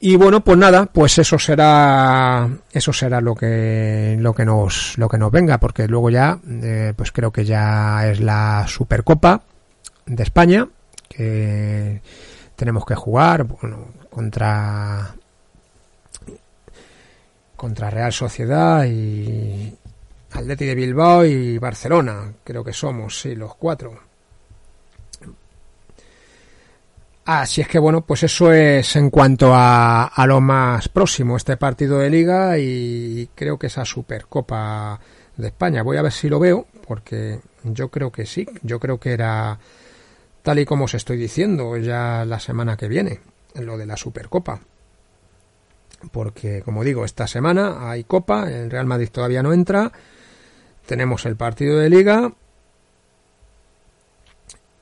Y bueno, pues nada, pues eso será eso será lo que lo que nos lo que nos venga, porque luego ya eh, pues creo que ya es la Supercopa de España que tenemos que jugar bueno, contra contra Real Sociedad y Atleti de Bilbao y Barcelona, creo que somos, sí, los cuatro. Así es que bueno, pues eso es en cuanto a, a lo más próximo, este partido de liga y creo que esa Supercopa de España. Voy a ver si lo veo, porque yo creo que sí, yo creo que era tal y como os estoy diciendo ya la semana que viene, lo de la Supercopa porque como digo, esta semana hay Copa, el Real Madrid todavía no entra, tenemos el partido de liga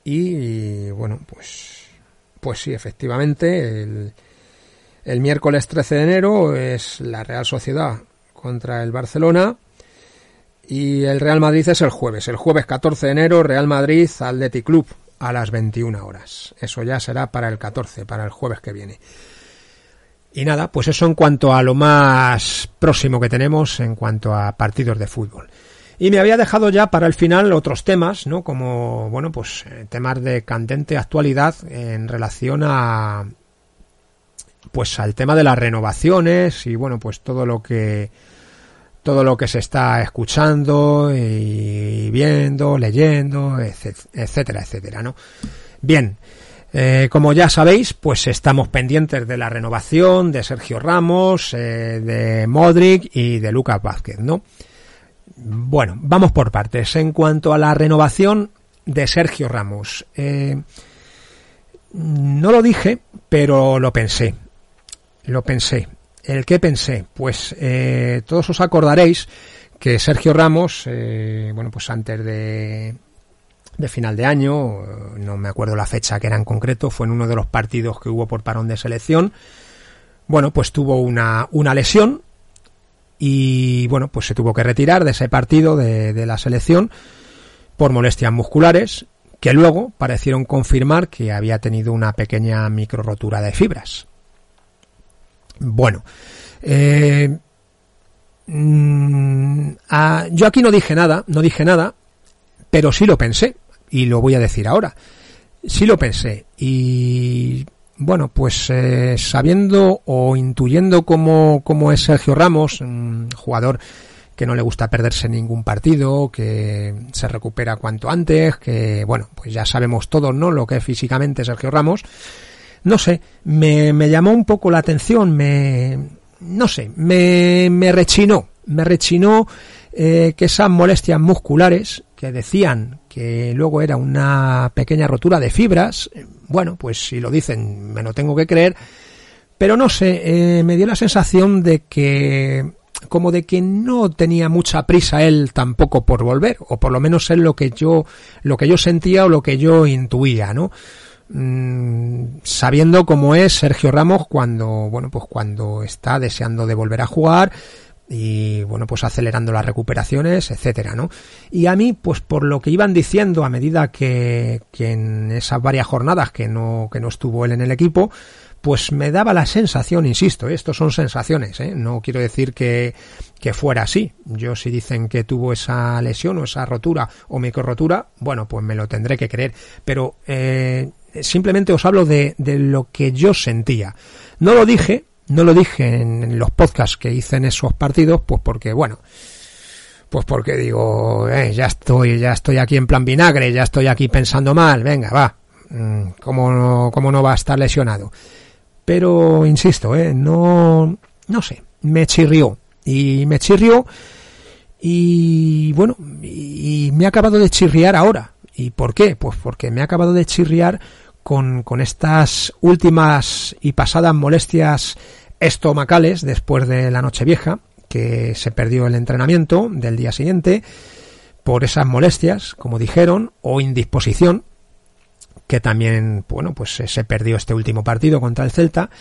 y, bueno, pues, pues sí, efectivamente, el, miércoles 13 de enero es la Real Sociedad contra el Barcelona y el Real Madrid es el jueves, el jueves 14 de enero, Real Madrid Athletic Club a las 21 horas. Eso ya será para el 14, para el jueves que viene. Y nada, pues eso en cuanto a lo más próximo que tenemos en cuanto a partidos de fútbol. Y me había dejado ya para el final otros temas, ¿no? Como, bueno, pues eh, temas de candente actualidad en relación a, pues al tema de las renovaciones y, bueno, pues todo lo que, todo lo que se está escuchando y viendo, leyendo, etcétera, etcétera, ¿no? Bien, eh, como ya sabéis, pues estamos pendientes de la renovación de Sergio Ramos, eh, de Modric y de Lucas Vázquez, ¿no? Bueno, vamos por partes. En cuanto a la renovación de Sergio Ramos, eh, no lo dije, pero lo pensé. Lo pensé. ¿El qué pensé? Pues todos os acordaréis que Sergio Ramos, bueno, pues antes de de final de año, no me acuerdo la fecha que era en concreto, fue en uno de los partidos que hubo por parón de selección. Bueno, pues tuvo una, una lesión y bueno, pues se tuvo que retirar de ese partido de, la selección por molestias musculares que luego parecieron confirmar que había tenido una pequeña micro rotura de fibras. Bueno, eh, mm, ah, yo aquí no dije nada, no dije nada, pero sí lo pensé y lo voy a decir ahora. Sí lo pensé y bueno, pues eh, sabiendo o intuyendo cómo, cómo es Sergio Ramos, un jugador que no le gusta perderse ningún partido, que se recupera cuanto antes, que bueno, pues ya sabemos todos, ¿no? Lo que es físicamente Sergio Ramos. No sé, me, me llamó un poco la atención, me, no sé, me, me rechinó, me rechinó eh, que esas molestias musculares que decían que luego era una pequeña rotura de fibras, bueno, pues si lo dicen me lo tengo que creer, pero no sé, eh, me dio la sensación de que como de que no tenía mucha prisa él tampoco por volver, o por lo menos es lo que yo, lo que yo sentía o lo que yo intuía, ¿no? Mm, sabiendo cómo es Sergio Ramos cuando, bueno, pues cuando está deseando de volver a jugar, y bueno pues acelerando las recuperaciones etcétera no y a mí pues por lo que iban diciendo a medida que, que en esas varias jornadas que no que no estuvo él en el equipo pues me daba la sensación, insisto, ¿eh? estos son sensaciones, ¿eh? no quiero decir que, que fuera así. Yo si dicen que tuvo esa lesión o esa rotura o micro rotura, bueno, pues me lo tendré que creer. Pero eh, simplemente os hablo de, de lo que yo sentía. No lo dije, no lo dije en los podcasts que hice en esos partidos, pues porque, bueno, pues porque digo, eh, ya estoy, ya estoy aquí en plan vinagre, ya estoy aquí pensando mal, venga, va, mm, ¿cómo no, cómo no va a estar lesionado? pero insisto, ¿eh? no, no sé, me chirrió y me chirrió y bueno, y, me ha acabado de chirriar ahora. ¿Y por qué? Pues porque me ha acabado de chirriar con, con estas últimas y pasadas molestias estomacales después de la noche vieja, que se perdió el entrenamiento del día siguiente por esas molestias, como dijeron, o indisposición, que también, bueno, pues se perdió este último partido contra el Celta.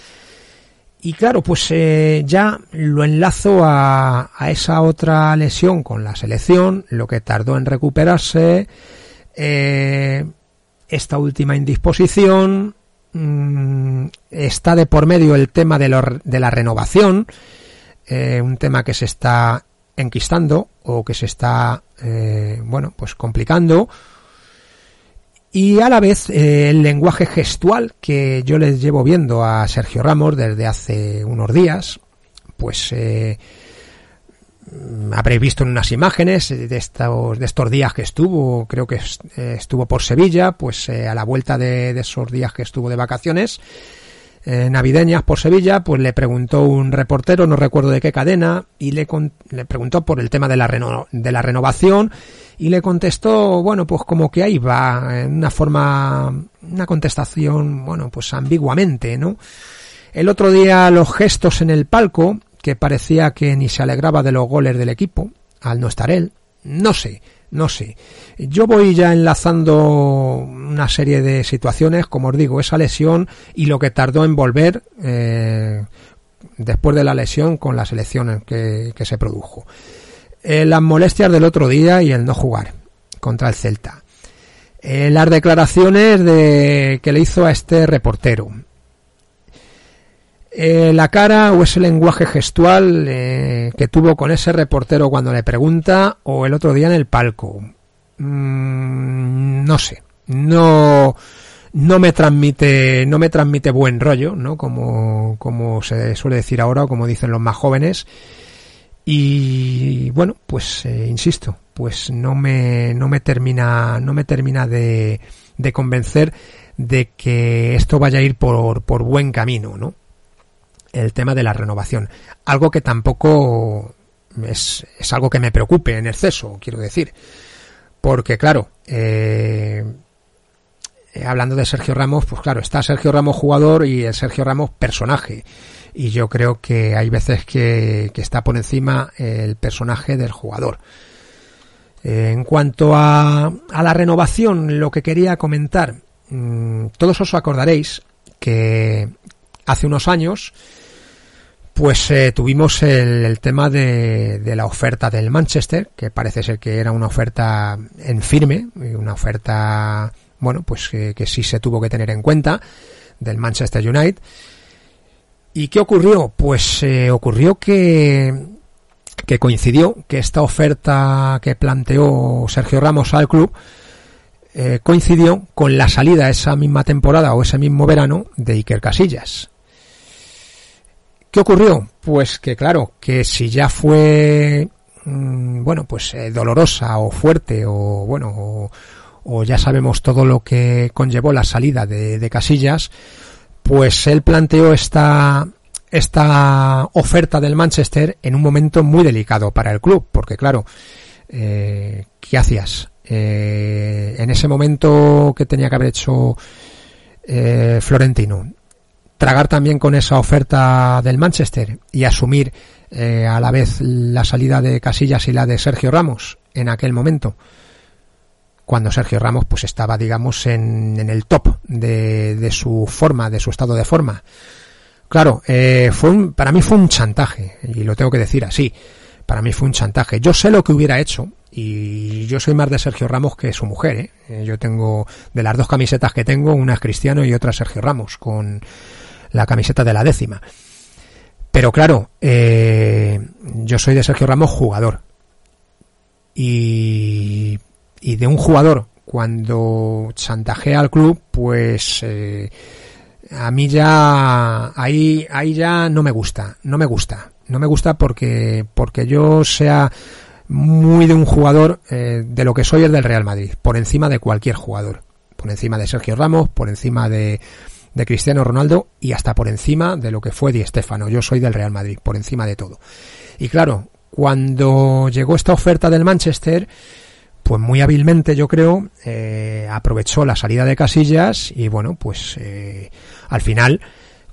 Y claro, pues eh, ya lo enlazo a, a, esa otra lesión con la selección, lo que tardó en recuperarse, eh, esta última indisposición, mmm, está de por medio el tema de, lo, de la renovación, eh, un tema que se está enquistando o que se está, eh, bueno, pues complicando. Y a la vez eh, el lenguaje gestual que yo les llevo viendo a Sergio Ramos desde hace unos días, pues habréis visto en unas imágenes de estos, de estos días que estuvo, creo que eh, estuvo por Sevilla, pues eh, a la vuelta de, esos días que estuvo de vacaciones eh, navideñas por Sevilla, pues le preguntó un reportero, no recuerdo de qué cadena, y le, le preguntó por el tema de la, de la renovación y le contestó, bueno, pues como que ahí va, en una forma, una contestación, bueno, pues ambiguamente, ¿no? El otro día los gestos en el palco, que parecía que ni se alegraba de los goles del equipo, al no estar él, no sé, no sé. Yo voy ya enlazando una serie de situaciones, como os digo, esa lesión y lo que tardó en volver eh, después de la lesión con la selección que, que se produjo eh, las molestias del otro día y el no jugar contra el Celta. Eh, las declaraciones de, que le hizo a este reportero. Eh, la cara o ese lenguaje gestual eh, que tuvo con ese reportero cuando le pregunta o el otro día en el palco. Mm, no sé. No, no me transmite, no me transmite buen rollo, ¿no? Como, como se suele decir ahora o como dicen los más jóvenes. Y bueno, pues eh, insisto, pues no me, no me termina, no me termina de, de convencer de que esto vaya a ir por, por buen camino, ¿no? El tema de la renovación. Algo que tampoco es, es algo que me preocupe en exceso, quiero decir. Porque claro, eh, hablando de Sergio Ramos, pues claro, está Sergio Ramos jugador y el Sergio Ramos personaje y yo creo que hay veces que, que está por encima el personaje del jugador. en cuanto a, a, la renovación, lo que quería comentar, mmm, todos os acordaréis que hace unos años pues eh, tuvimos el, tema de, la oferta del Manchester, que parece ser que era una oferta en firme, una oferta, bueno, pues que, que sí se tuvo que tener en cuenta del Manchester United. ¿Y qué ocurrió? Pues eh, ocurrió que, que coincidió que esta oferta que planteó Sergio Ramos al club eh, coincidió con la salida esa misma temporada o ese mismo verano de Iker Casillas. ¿Qué ocurrió? Pues que claro, que si ya fue mmm, bueno, pues eh, dolorosa o fuerte o bueno, o, o, ya sabemos todo lo que conllevó la salida de, de Casillas, pues él planteó esta esta oferta del Manchester en un momento muy delicado para el club, porque claro, eh, ¿qué hacías? Eh, en ese momento que tenía que haber hecho eh, Florentino, tragar también con esa oferta del Manchester y asumir eh, a la vez la salida de Casillas y la de Sergio Ramos en aquel momento. Cuando Sergio Ramos pues estaba digamos en, en el top de, de, su forma de su estado de forma. Claro eh, fue un, para mí fue un chantaje y lo tengo que decir así para mí fue un chantaje. Yo sé lo que hubiera hecho y yo soy más de Sergio Ramos que su mujer ¿eh? yo tengo de las dos camisetas que tengo una es Cristiano y otra Sergio Ramos con la camiseta de la décima. Pero claro, eh, yo soy de Sergio Ramos jugador. Y, y de un jugador, cuando chantajea al club, pues eh, a mí ya ahí, ahí ya no me gusta, no me gusta. No me gusta porque, porque yo sea muy de un jugador eh, de lo que soy el del Real Madrid, por encima de cualquier jugador. Por encima de Sergio Ramos, por encima de, de Cristiano Ronaldo y hasta por encima de lo que fue Di Stéfano. Yo soy del Real Madrid, por encima de todo. Y claro, cuando llegó esta oferta del Manchester, pues muy hábilmente yo creo eh, aprovechó la salida de Casillas y bueno pues eh, al final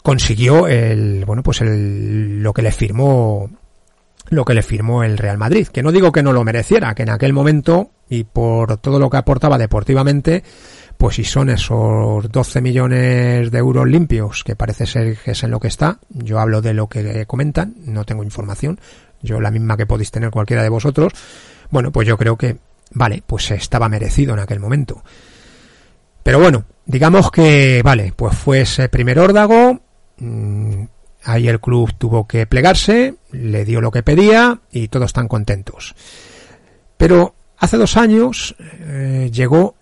consiguió el bueno pues el, lo que le firmó lo que le firmó el Real Madrid que no digo que no lo mereciera que en aquel momento y por todo lo que aportaba deportivamente pues si son esos 12 millones de euros limpios, que parece ser que es en lo que está, yo hablo de lo que comentan, no tengo información, yo la misma que podéis tener cualquiera de vosotros, bueno, pues yo creo que, vale, pues estaba merecido en aquel momento. Pero bueno, digamos que, vale, pues fue ese primer órdago, mmm, ahí el club tuvo que plegarse, le dio lo que pedía y todos están contentos. Pero hace dos años eh, llegó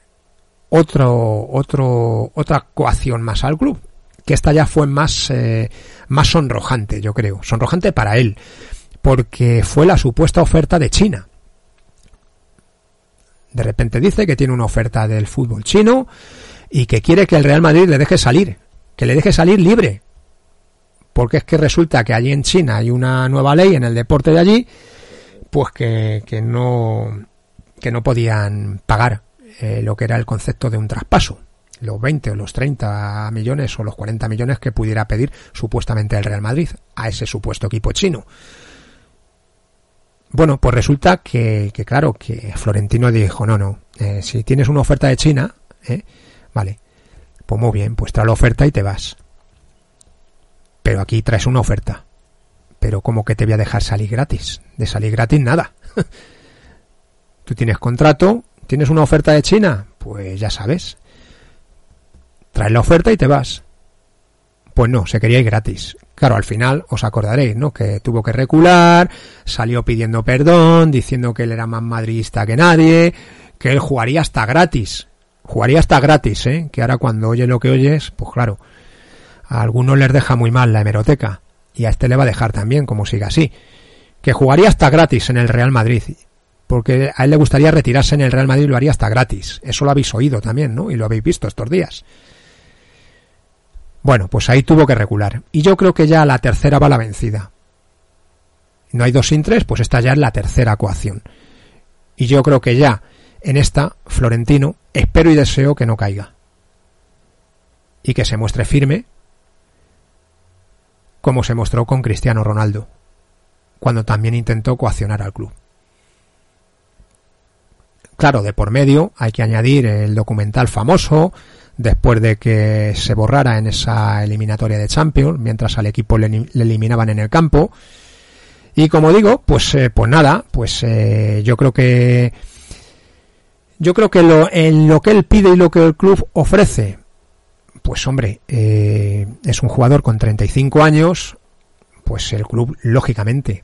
otro, otro, otra coacción más al club, que esta ya fue más, eh, más sonrojante, yo creo, sonrojante para él, porque fue la supuesta oferta de China. De repente dice que tiene una oferta del fútbol chino y que quiere que el Real Madrid le deje salir, que le deje salir libre. Porque es que resulta que allí en China hay una nueva ley en el deporte de allí, pues que, que no, que no podían pagar eh, lo que era el concepto de un traspaso los 20 o los 30 millones o los 40 millones que pudiera pedir supuestamente el Real Madrid a ese supuesto equipo chino. Bueno, pues resulta que, claro, que Florentino dijo, no, no, eh, si tienes una oferta de China, eh, vale, pues muy bien, pues trae la oferta y te vas. Pero aquí traes una oferta. Pero ¿cómo que te voy a dejar salir gratis? De salir gratis nada. Tú tienes contrato, ¿Tienes una oferta de China? Pues ya sabes. Traes la oferta y te vas. Pues no, se quería ir gratis. Claro, al final os acordaréis, ¿no? Que tuvo que recular, salió pidiendo perdón, diciendo que él era más madridista que nadie, que él jugaría hasta gratis. Jugaría hasta gratis, ¿eh? Que ahora cuando oye lo que oyes, pues claro, a algunos les deja muy mal la hemeroteca. Y a este le va a dejar también, como siga así. Que jugaría hasta gratis en el Real Madrid porque a él le gustaría retirarse en el Real Madrid y lo haría hasta gratis. Eso lo habéis oído también, ¿no? Y lo habéis visto estos días. Bueno, pues ahí tuvo que recular. Y yo creo que ya la tercera va la vencida. No hay dos sin tres, pues esta ya es la tercera coacción. Y yo creo que ya en esta, Florentino, espero y deseo que no caiga. Y que se muestre firme, como se mostró con Cristiano Ronaldo, cuando también intentó coaccionar al club. Claro, de por medio hay que añadir el documental famoso, después de que se borrara en esa eliminatoria de Champions, mientras al equipo le, eliminaban en el campo. Y como digo, pues, eh, pues nada, pues eh, yo creo que yo creo que lo, en lo que él pide y lo que el club ofrece, pues hombre, eh, es un jugador con 35 años, pues el club, lógicamente,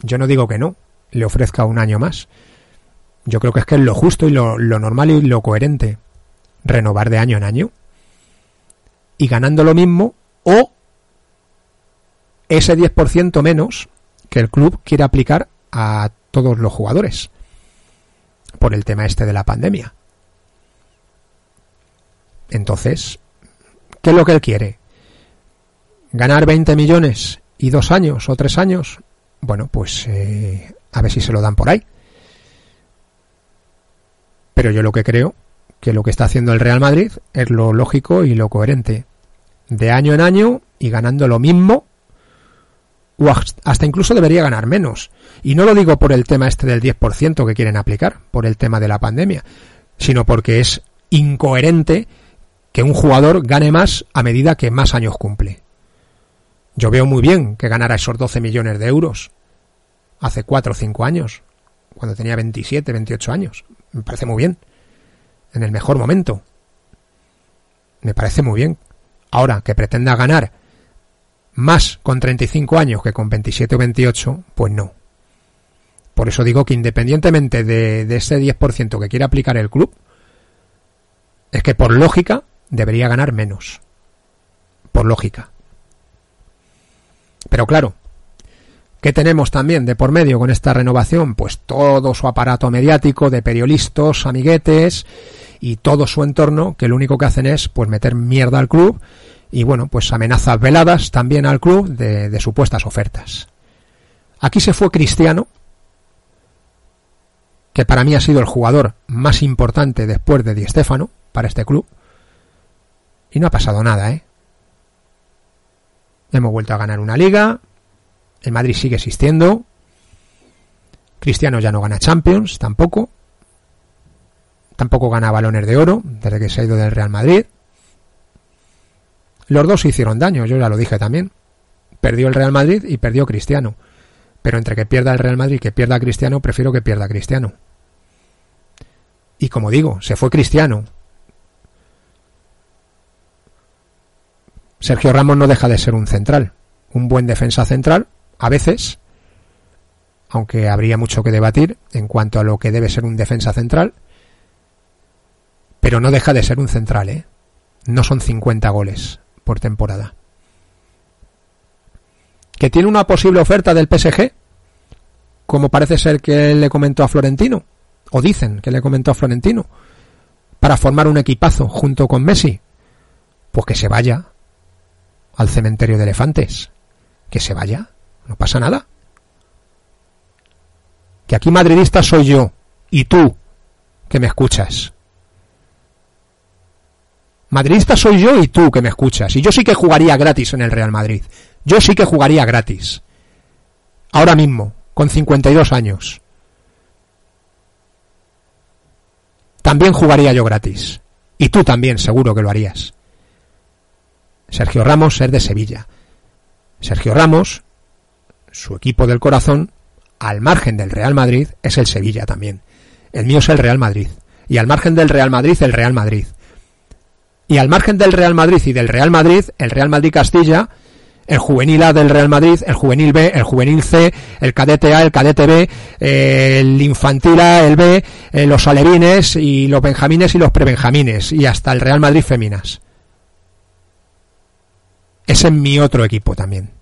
yo no digo que no, le ofrezca un año más. Yo creo que es que es lo justo y lo, normal y lo coherente renovar de año en año y ganando lo mismo o ese 10% menos que el club quiere aplicar a todos los jugadores por el tema este de la pandemia. Entonces, ¿qué es lo que él quiere? ¿Ganar 20 millones y dos años o tres años? Bueno, pues eh, a ver si se lo dan por ahí. Pero yo lo que creo que lo que está haciendo el Real Madrid es lo lógico y lo coherente. De año en año y ganando lo mismo, o hasta incluso debería ganar menos. Y no lo digo por el tema este del 10% que quieren aplicar, por el tema de la pandemia, sino porque es incoherente que un jugador gane más a medida que más años cumple. Yo veo muy bien que ganara esos 12 millones de euros hace 4 o 5 años, cuando tenía 27, 28 años. Me parece muy bien en el mejor momento. Me parece muy bien. Ahora, que pretenda ganar más con 35 años que con 27 o 28, pues no. Por eso digo que independientemente de, de ese 10% que quiere aplicar el club, es que por lógica debería ganar menos. Por lógica. Pero claro, ¿Qué tenemos también de por medio con esta renovación? Pues todo su aparato mediático de periodistas, amiguetes y todo su entorno que lo único que hacen es pues meter mierda al club y bueno, pues amenazas veladas también al club de, de supuestas ofertas. Aquí se fue Cristiano, que para mí ha sido el jugador más importante después de Di Stéfano para este club. Y no ha pasado nada, ¿eh? Hemos vuelto a ganar una liga, el Madrid sigue existiendo. Cristiano ya no gana Champions, tampoco. Tampoco gana balones de oro desde que se ha ido del Real Madrid. Los dos se hicieron daño, yo ya lo dije también. Perdió el Real Madrid y perdió Cristiano. Pero entre que pierda el Real Madrid y que pierda Cristiano, prefiero que pierda Cristiano. Y como digo, se fue Cristiano. Sergio Ramos no deja de ser un central, un buen defensa central, a veces, aunque habría mucho que debatir en cuanto a lo que debe ser un defensa central, pero no deja de ser un central, ¿eh? No son 50 goles por temporada. ¿Que tiene una posible oferta del PSG? Como parece ser que le comentó a Florentino, o dicen que le comentó a Florentino, para formar un equipazo junto con Messi. Pues que se vaya al cementerio de elefantes. Que se vaya. No pasa nada. Que aquí madridista soy yo y tú que me escuchas. Madridista soy yo y tú que me escuchas. Y yo sí que jugaría gratis en el Real Madrid. Yo sí que jugaría gratis. Ahora mismo, con 52 años. También jugaría yo gratis. Y tú también, seguro que lo harías. Sergio Ramos es de Sevilla. Sergio Ramos su equipo del corazón, al margen del Real Madrid, es el Sevilla también. El mío es el Real Madrid. Y al margen del Real Madrid, el Real Madrid. Y al margen del Real Madrid y del Real Madrid, el Real Madrid Castilla, el juvenil A del Real Madrid, el juvenil B, el juvenil C, el cadete A, el cadete B, el infantil A, el B, eh, los alevines y los benjamines y los prebenjamines y hasta el Real Madrid Feminas. Ese es mi otro equipo también.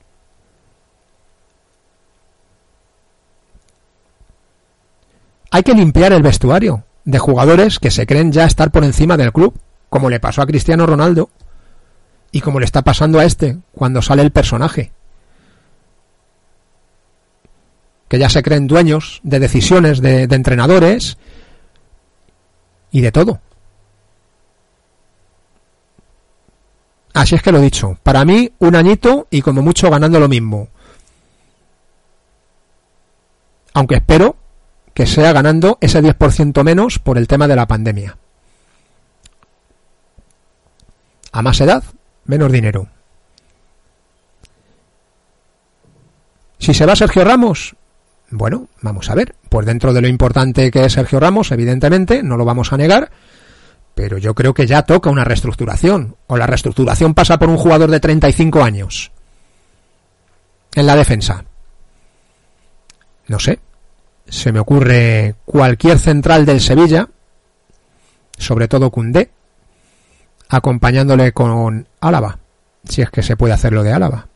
Hay que limpiar el vestuario de jugadores que se creen ya estar por encima del club, como le pasó a Cristiano Ronaldo y como le está pasando a este cuando sale el personaje. Que ya se creen dueños de decisiones de, entrenadores y de todo. Así es que lo he dicho. Para mí, un añito y como mucho ganando lo mismo. Aunque espero que sea ganando ese 10% menos por el tema de la pandemia. A más edad, menos dinero. Si se va Sergio Ramos, bueno, vamos a ver. Pues dentro de lo importante que es Sergio Ramos, evidentemente, no lo vamos a negar, pero yo creo que ya toca una reestructuración. O la reestructuración pasa por un jugador de 35 años en la defensa. No sé. Se me ocurre cualquier central del Sevilla, sobre todo Cundé, acompañándole con Álava, si es que se puede hacer lo de Álava.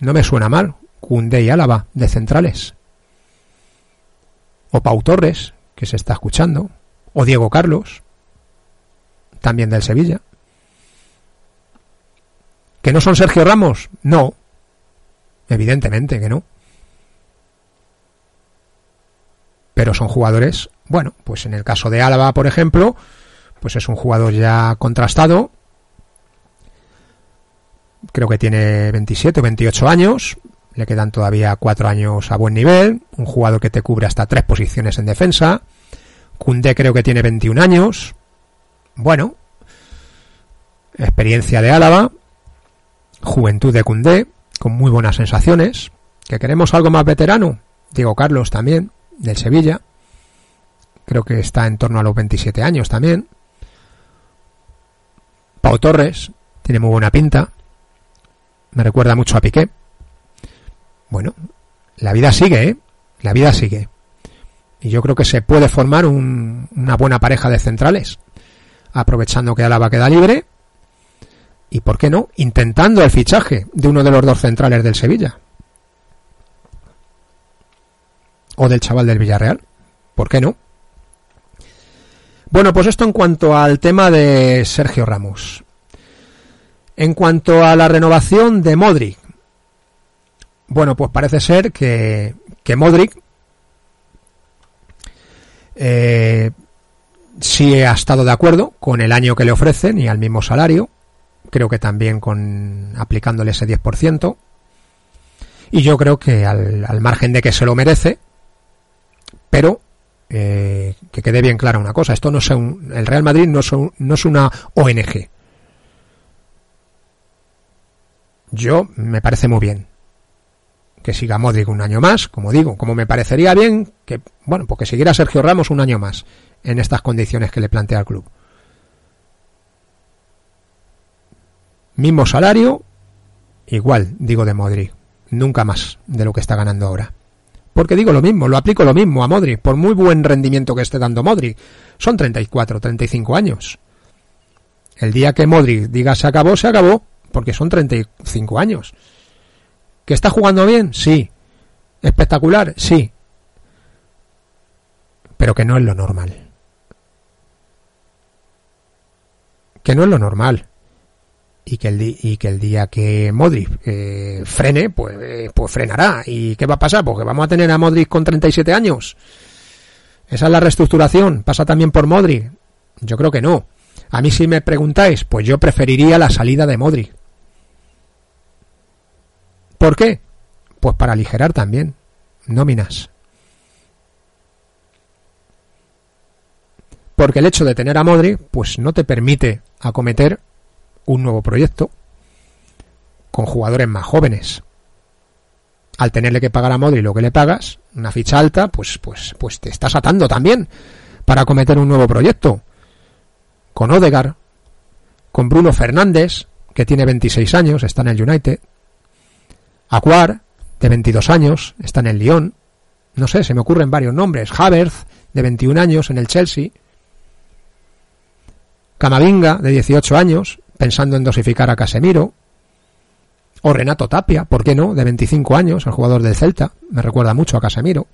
No me suena mal, Cundé y Álava de centrales. O Pau Torres, que se está escuchando, o Diego Carlos, también del Sevilla. ¿Que no son Sergio Ramos? No. Evidentemente que no. Pero son jugadores, bueno, pues en el caso de Álava, por ejemplo, pues es un jugador ya contrastado. Creo que tiene 27 o 28 años. Le quedan todavía cuatro años a buen nivel. Un jugador que te cubre hasta tres posiciones en defensa. Cundé creo que tiene 21 años. Bueno, experiencia de Álava. Juventud de Cundé, con muy buenas sensaciones. ¿Que queremos algo más veterano? Diego Carlos también, del Sevilla. Creo que está en torno a los 27 años también. Pau Torres tiene muy buena pinta. Me recuerda mucho a Piqué. Bueno, la vida sigue, ¿eh? La vida sigue. Y yo creo que se puede formar una buena pareja de centrales, aprovechando que Alaba queda libre. Y por qué no, intentando el fichaje de uno de los dos centrales del Sevilla. O del chaval del Villarreal. ¿Por qué no? Bueno, pues esto en cuanto al tema de Sergio Ramos. En cuanto a la renovación de Modric. Bueno, pues parece ser que, que Modric eh, sí ha estado de acuerdo con el año que le ofrecen y al mismo salario. Creo que también con aplicándole ese 10%. Y yo creo que al, al margen de que se lo merece, pero eh, que quede bien clara una cosa, esto no es un, el Real Madrid no es, no es una ONG. Yo me parece muy bien que siga Modric un año más, como digo, como me parecería bien que, bueno, porque siguiera Sergio Ramos un año más en estas condiciones que le plantea el club. Mismo salario, igual, digo de Modric, nunca más de lo que está ganando ahora. Porque digo lo mismo, lo aplico lo mismo a Modric, por muy buen rendimiento que esté dando Modric. Son 34, 35 años. El día que Modric diga se acabó, se acabó, porque son 35 años. ¿Que está jugando bien? Sí. ¿Espectacular? Sí. Pero que no es lo normal. Que no es lo normal y que el, y que el día que Modric eh, frene, pues, eh, pues frenará. ¿Y qué va a pasar? Porque vamos a tener a Modric con 37 años. Esa es la reestructuración. ¿Pasa también por Modric? Yo creo que no. A mí si me preguntáis, pues yo preferiría la salida de Modric. ¿Por qué? Pues para aligerar también nóminas. Porque el hecho de tener a Modric, pues no te permite acometer un nuevo proyecto con jugadores más jóvenes. Al tenerle que pagar a Modri lo que le pagas, una ficha alta, pues, pues, pues te estás atando también para cometer un nuevo proyecto. Con Odegar, con Bruno Fernández, que tiene 26 años, está en el United. Acuar, de 22 años, está en el Lyon. No sé, se me ocurren varios nombres. Havertz, de 21 años, en el Chelsea. Camavinga, de 18 años, pensando en dosificar a Casemiro. O Renato Tapia, ¿por qué no? De 25 años, el jugador del Celta. Me recuerda mucho a Casemiro.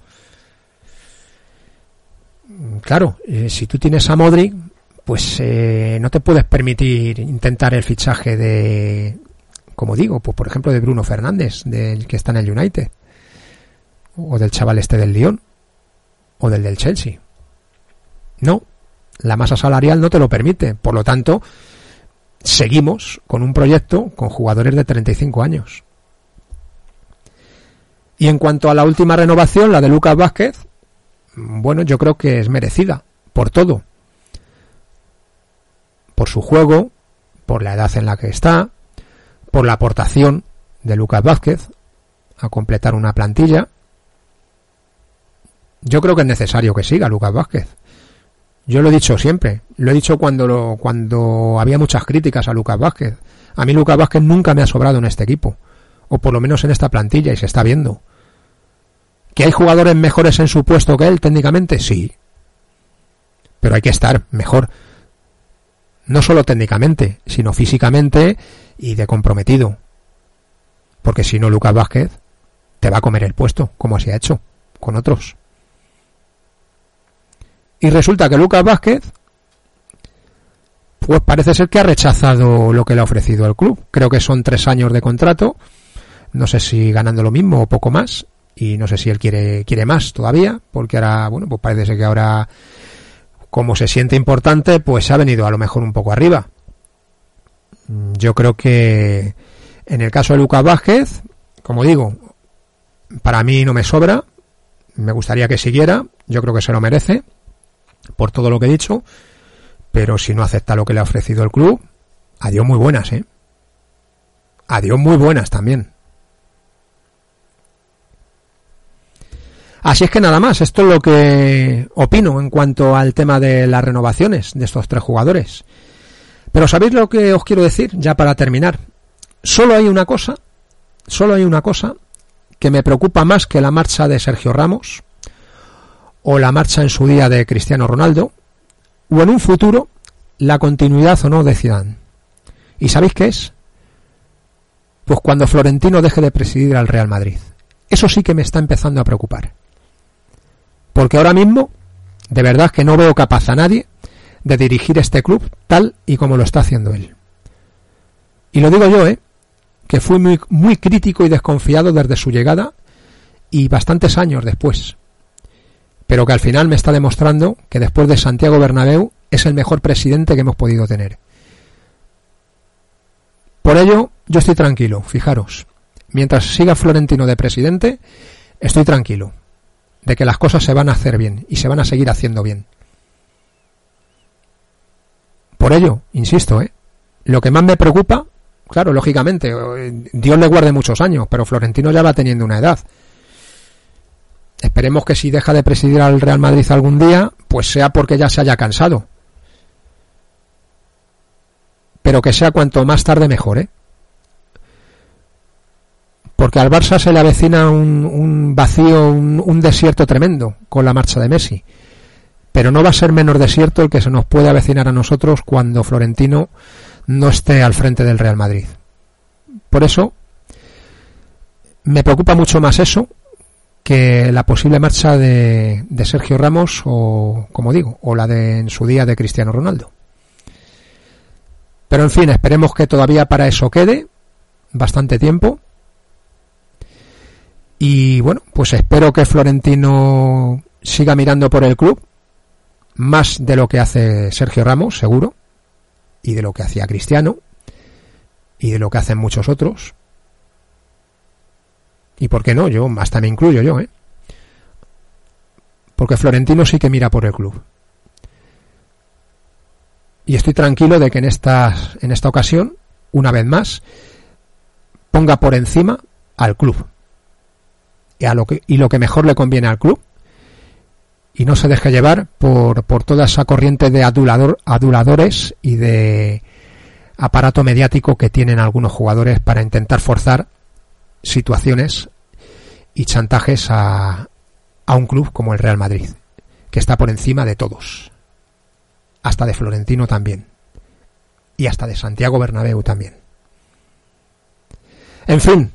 Claro, eh, si tú tienes a Modric, pues eh, no te puedes permitir intentar el fichaje de, como digo, pues por ejemplo de Bruno Fernández, del que está en el United. O del chaval este del Lyon. O del del Chelsea. No, la masa salarial no te lo permite. Por lo tanto, seguimos con un proyecto con jugadores de 35 años. Y en cuanto a la última renovación, la de Lucas Vázquez, bueno, yo creo que es merecida por todo. Por su juego, por la edad en la que está, por la aportación de Lucas Vázquez a completar una plantilla. Yo creo que es necesario que siga Lucas Vázquez. Yo lo he dicho siempre, lo he dicho cuando, cuando había muchas críticas a Lucas Vázquez. A mí Lucas Vázquez nunca me ha sobrado en este equipo, o por lo menos en esta plantilla, y se está viendo. ¿Que hay jugadores mejores en su puesto que él técnicamente? Sí. Pero hay que estar mejor. No solo técnicamente, sino físicamente y de comprometido. Porque si no, Lucas Vázquez te va a comer el puesto, como se ha hecho con otros. Y resulta que Lucas Vázquez, pues parece ser que ha rechazado lo que le ha ofrecido el club. Creo que son tres años de contrato. No sé si ganando lo mismo o poco más y no sé si él quiere, quiere más todavía, porque ahora, bueno, pues parece ser que ahora, como se siente importante, pues ha venido a lo mejor un poco arriba. Yo creo que en el caso de Lucas Vázquez, como digo, para mí no me sobra, me gustaría que siguiera, yo creo que se lo merece, por todo lo que he dicho, pero si no acepta lo que le ha ofrecido el club, adiós muy buenas, ¿eh? Adiós muy buenas también. Así es que nada más, esto es lo que opino en cuanto al tema de las renovaciones de estos tres jugadores. Pero ¿sabéis lo que os quiero decir ya para terminar? Solo hay una cosa, solo hay una cosa que me preocupa más que la marcha de Sergio Ramos o la marcha en su día de Cristiano Ronaldo o en un futuro la continuidad o no de Zidane. ¿Y sabéis qué es? Pues cuando Florentino deje de presidir al Real Madrid. Eso sí que me está empezando a preocupar. Porque ahora mismo, de verdad que no veo capaz a nadie de dirigir este club tal y como lo está haciendo él. Y lo digo yo, ¿eh? Que fui muy, muy crítico y desconfiado desde su llegada y bastantes años después. Pero que al final me está demostrando que después de Santiago Bernabéu es el mejor presidente que hemos podido tener. Por ello, yo estoy tranquilo, fijaros. Mientras siga Florentino de presidente, estoy tranquilo de que las cosas se van a hacer bien y se van a seguir haciendo bien. Por ello, insisto, ¿eh? lo que más me preocupa, claro, lógicamente, eh, Dios le guarde muchos años, pero Florentino ya va teniendo una edad. Esperemos que si deja de presidir al Real Madrid algún día, pues sea porque ya se haya cansado. Pero que sea cuanto más tarde mejor, ¿eh? porque al Barça se le avecina un, vacío, un, desierto tremendo con la marcha de Messi. Pero no va a ser menos desierto el que se nos puede avecinar a nosotros cuando Florentino no esté al frente del Real Madrid. Por eso me preocupa mucho más eso que la posible marcha de, de Sergio Ramos o, como digo, o la de en su día de Cristiano Ronaldo. Pero en fin, esperemos que todavía para eso quede bastante tiempo y bueno, pues espero que Florentino siga mirando por el club, más de lo que hace Sergio Ramos, seguro, y de lo que hacía Cristiano, y de lo que hacen muchos otros. Y por qué no, yo hasta me incluyo yo, ¿eh? Porque Florentino sí que mira por el club. Y estoy tranquilo de que en esta, en esta ocasión, una vez más, ponga por encima al club y, a lo que, y lo que mejor le conviene al club y no se deje llevar por, por toda esa corriente de adulador, aduladores y de aparato mediático que tienen algunos jugadores para intentar forzar situaciones y chantajes a, a un club como el Real Madrid, que está por encima de todos, hasta de Florentino también, y hasta de Santiago Bernabéu también. En fin,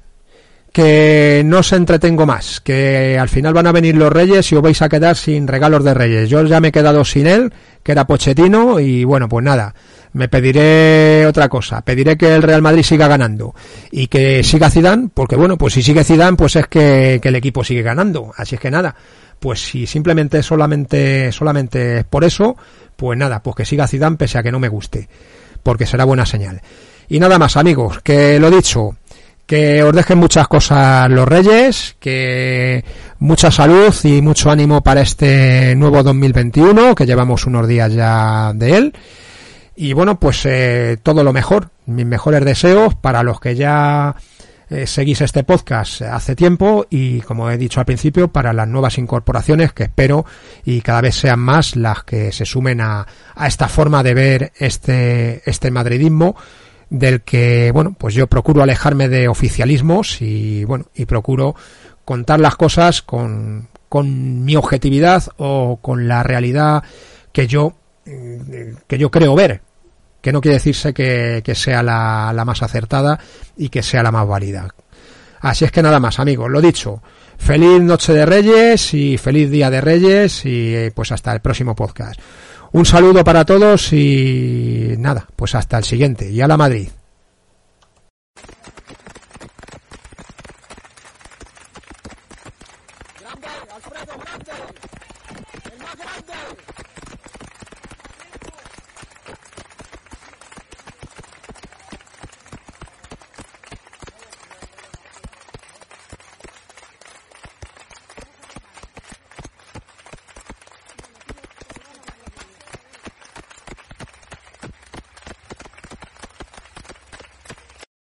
que no os entretengo más, que al final van a venir los Reyes y os vais a quedar sin regalos de Reyes. Yo ya me he quedado sin él, que era Pochettino, y bueno, pues nada, me pediré otra cosa, pediré que el Real Madrid siga ganando y que siga Zidane, porque bueno, pues si sigue Zidane, pues es que, el equipo sigue ganando, así es que nada, pues si simplemente solamente solamente es por eso, pues nada, pues que siga Zidane pese a que no me guste, porque será buena señal. Y nada más, amigos, que lo dicho, que os dejen muchas cosas los Reyes, que mucha salud y mucho ánimo para este nuevo 2021, que llevamos unos días ya de él. Y bueno, pues eh, todo lo mejor, mis mejores deseos para los que ya eh, seguís este podcast hace tiempo y como he dicho al principio, para las nuevas incorporaciones que espero y cada vez sean más las que se sumen a, a esta forma de ver este, este madridismo del que, bueno, pues yo procuro alejarme de oficialismos y, bueno, y procuro contar las cosas con, con mi objetividad o con la realidad que yo, que yo creo ver, que no quiere decirse que, que sea la, la más acertada y que sea la más válida. Así es que nada más, amigos, lo dicho. Feliz Noche de Reyes y feliz Día de Reyes y pues hasta el próximo podcast. Un saludo para todos y nada, pues hasta el siguiente. Y a la Madrid.